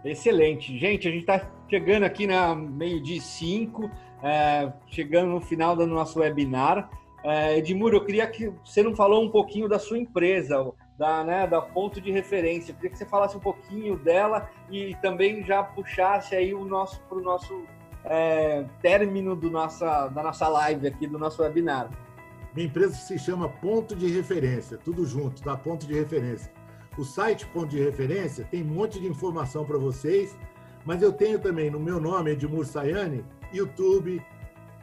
Excelente. Gente, a gente está chegando aqui na meio de cinco, é, chegando no final do nosso webinar. É, eu queria que você não falou um pouquinho da sua empresa, da, né, da ponto de referência. Eu queria que você falasse um pouquinho dela e também já puxasse aí o nosso para o nosso é, término do nossa, da nossa live aqui, do nosso webinar. Minha empresa se chama Ponto de Referência, tudo junto, tá? Ponto de Referência. O site Ponto de Referência tem um monte de informação para vocês, mas eu tenho também no meu nome, Edmur Sayane, YouTube,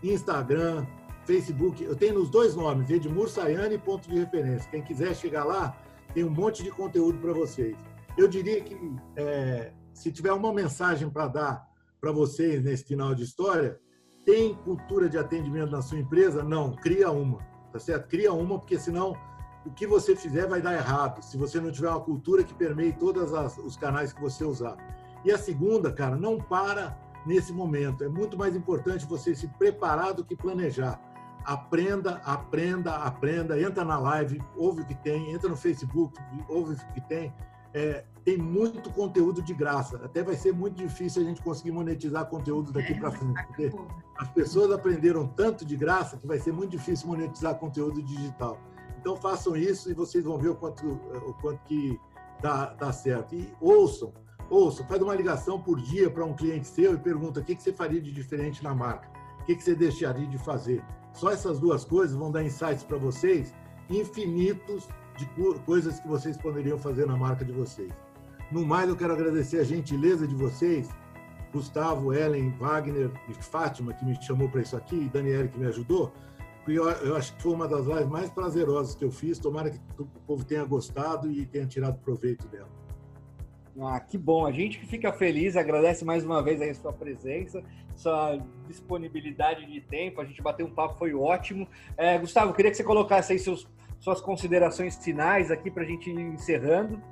Instagram, Facebook. Eu tenho nos dois nomes, Edmur Sayane Ponto de Referência. Quem quiser chegar lá, tem um monte de conteúdo para vocês. Eu diria que é, se tiver uma mensagem para dar para vocês nesse final de história, tem cultura de atendimento na sua empresa? Não, cria uma, tá certo? Cria uma, porque senão o que você fizer vai dar errado, se você não tiver uma cultura que permeie todos os canais que você usar. E a segunda, cara, não para nesse momento. É muito mais importante você se preparar do que planejar. Aprenda, aprenda, aprenda. Entra na live, ouve o que tem. Entra no Facebook, ouve o que tem. É, tem muito conteúdo de graça. Até vai ser muito difícil a gente conseguir monetizar conteúdo daqui para frente. Porque as pessoas aprenderam tanto de graça que vai ser muito difícil monetizar conteúdo digital. Então façam isso e vocês vão ver o quanto, o quanto que dá, dá certo. E ouçam, ouçam, faz uma ligação por dia para um cliente seu e pergunta o que, que você faria de diferente na marca, o que, que você deixaria de fazer. Só essas duas coisas vão dar insights para vocês infinitos de coisas que vocês poderiam fazer na marca de vocês. No mais, eu quero agradecer a gentileza de vocês, Gustavo, Ellen, Wagner e Fátima, que me chamou para isso aqui, e Daniela, que me ajudou. Eu, eu acho que foi uma das lives mais prazerosas que eu fiz. Tomara que o povo tenha gostado e tenha tirado proveito dela. Ah, que bom. A gente que fica feliz, agradece mais uma vez a sua presença, sua disponibilidade de tempo. A gente bateu um papo, foi ótimo. É, Gustavo, queria que você colocasse aí seus, suas considerações finais aqui para a gente ir encerrando.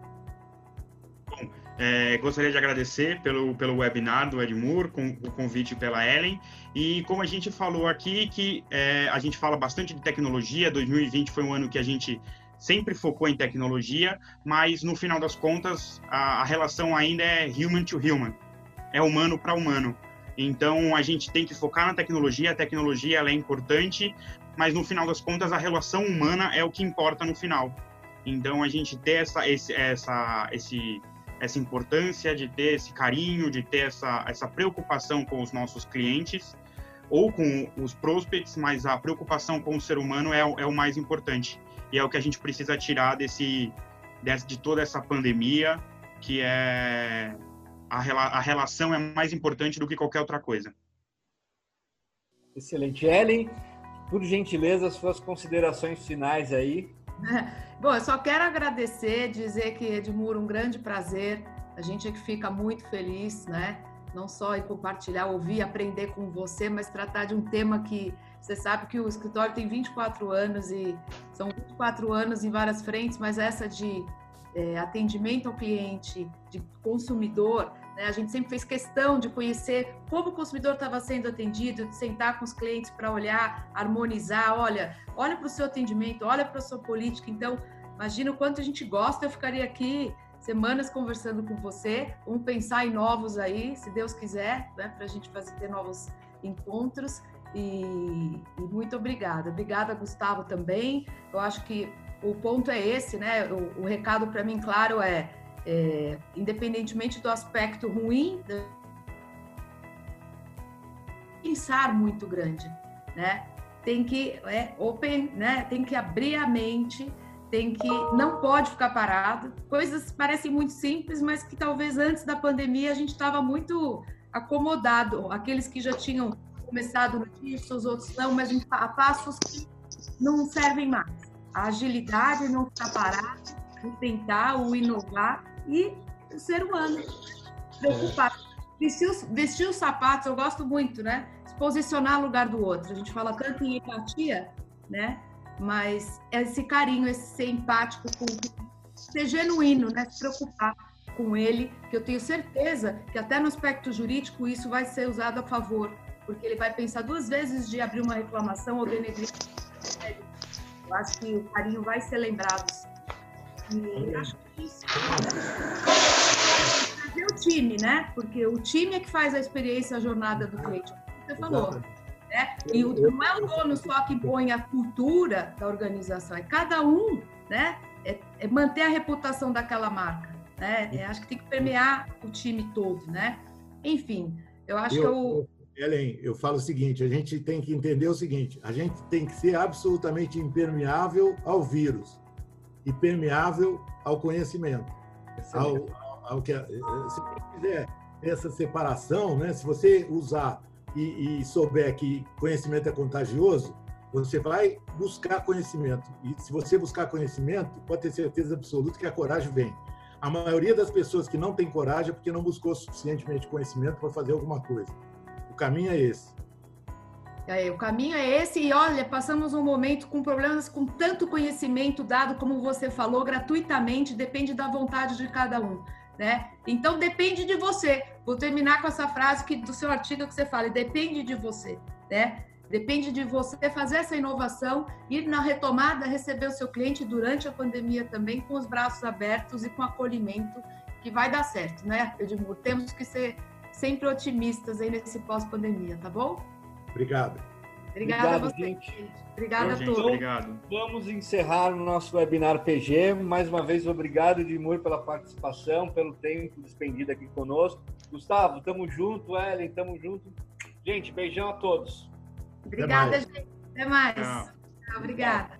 É, gostaria de agradecer pelo, pelo webinar do Edmur, com o convite pela Ellen. E como a gente falou aqui, que é, a gente fala bastante de tecnologia, 2020 foi um ano que a gente sempre focou em tecnologia, mas no final das contas a, a relação ainda é human to human, é humano para humano. Então a gente tem que focar na tecnologia, a tecnologia ela é importante, mas no final das contas a relação humana é o que importa no final. Então a gente ter essa, esse, essa, esse, essa importância de ter esse carinho, de ter essa, essa preocupação com os nossos clientes ou com os prospects, mas a preocupação com o ser humano é, é o mais importante e é o que a gente precisa tirar desse, desse de toda essa pandemia, que é a, a relação é mais importante do que qualquer outra coisa. Excelente. Ellen, por gentileza, suas considerações finais aí. Bom, eu só quero agradecer, dizer que, Edmuro, um grande prazer. A gente é que fica muito feliz, né? Não só em compartilhar, ouvir, aprender com você, mas tratar de um tema que você sabe que o escritório tem 24 anos e são 24 anos em várias frentes, mas essa de é, atendimento ao cliente, de consumidor, né? a gente sempre fez questão de conhecer como o consumidor estava sendo atendido, de sentar com os clientes para olhar, harmonizar, olha, olha para o seu atendimento, olha para a sua política. Então, imagina o quanto a gente gosta. Eu ficaria aqui semanas conversando com você. Vamos pensar em novos aí, se Deus quiser, né? para a gente fazer ter novos encontros. E, e, muito obrigada. Obrigada, Gustavo, também. Eu acho que o ponto é esse, né? O, o recado para mim, claro, é, é, independentemente do aspecto ruim, pensar muito grande, né? Tem que é, open, né? Tem que abrir a mente tem que não pode ficar parado. Coisas parecem muito simples, mas que talvez antes da pandemia a gente estava muito acomodado. Aqueles que já tinham começado no os outros não, mas a passos que não servem mais. A agilidade, não ficar parado, o tentar, o inovar e o ser humano preocupado. Vestir os, vestir os sapatos, eu gosto muito, né? Se posicionar no lugar do outro. A gente fala tanto em empatia, né? mas esse carinho, esse ser empático, com, ser genuíno, né? se preocupar com ele, que eu tenho certeza que até no aspecto jurídico isso vai ser usado a favor, porque ele vai pensar duas vezes de abrir uma reclamação ou denegrir. Eu acho que o carinho vai ser lembrado. E acho que isso fazer o time, né? Porque o time é que faz a experiência, a jornada do cliente. Você falou. Né? E o, não é o dono só que impõe a cultura da organização, é cada um, né? É, é manter a reputação daquela marca, né? É, acho que tem que permear o time todo, né? Enfim, eu acho eu, que eu... Ellen, eu falo o seguinte, a gente tem que entender o seguinte, a gente tem que ser absolutamente impermeável ao vírus e permeável ao conhecimento. Ao, ao, ao que, se você quiser essa separação, né? se você usar e, e souber que conhecimento é contagioso, você vai buscar conhecimento. E se você buscar conhecimento, pode ter certeza absoluta que a coragem vem. A maioria das pessoas que não tem coragem é porque não buscou suficientemente conhecimento para fazer alguma coisa. Caminho é esse. É, o caminho é esse, e olha, passamos um momento com problemas com tanto conhecimento dado, como você falou, gratuitamente, depende da vontade de cada um né? Então depende de você. Vou terminar com essa frase que do seu artigo que você fala, depende de você, né? Depende de você fazer essa inovação, ir na retomada, receber o seu cliente durante a pandemia também com os braços abertos e com acolhimento, que vai dar certo, né, Edmur? Temos que ser sempre otimistas aí nesse pós-pandemia, tá bom? Obrigado. Obrigada obrigado, a você. Gente. Obrigada a todos. Obrigado. Então, vamos encerrar o nosso webinar PG. Mais uma vez, obrigado, Edmur, pela participação, pelo tempo despendido aqui conosco. Gustavo, tamo junto. Ellen, tamo junto. Gente, beijão a todos. Obrigada, Até gente. Até mais. Tchau. Obrigada.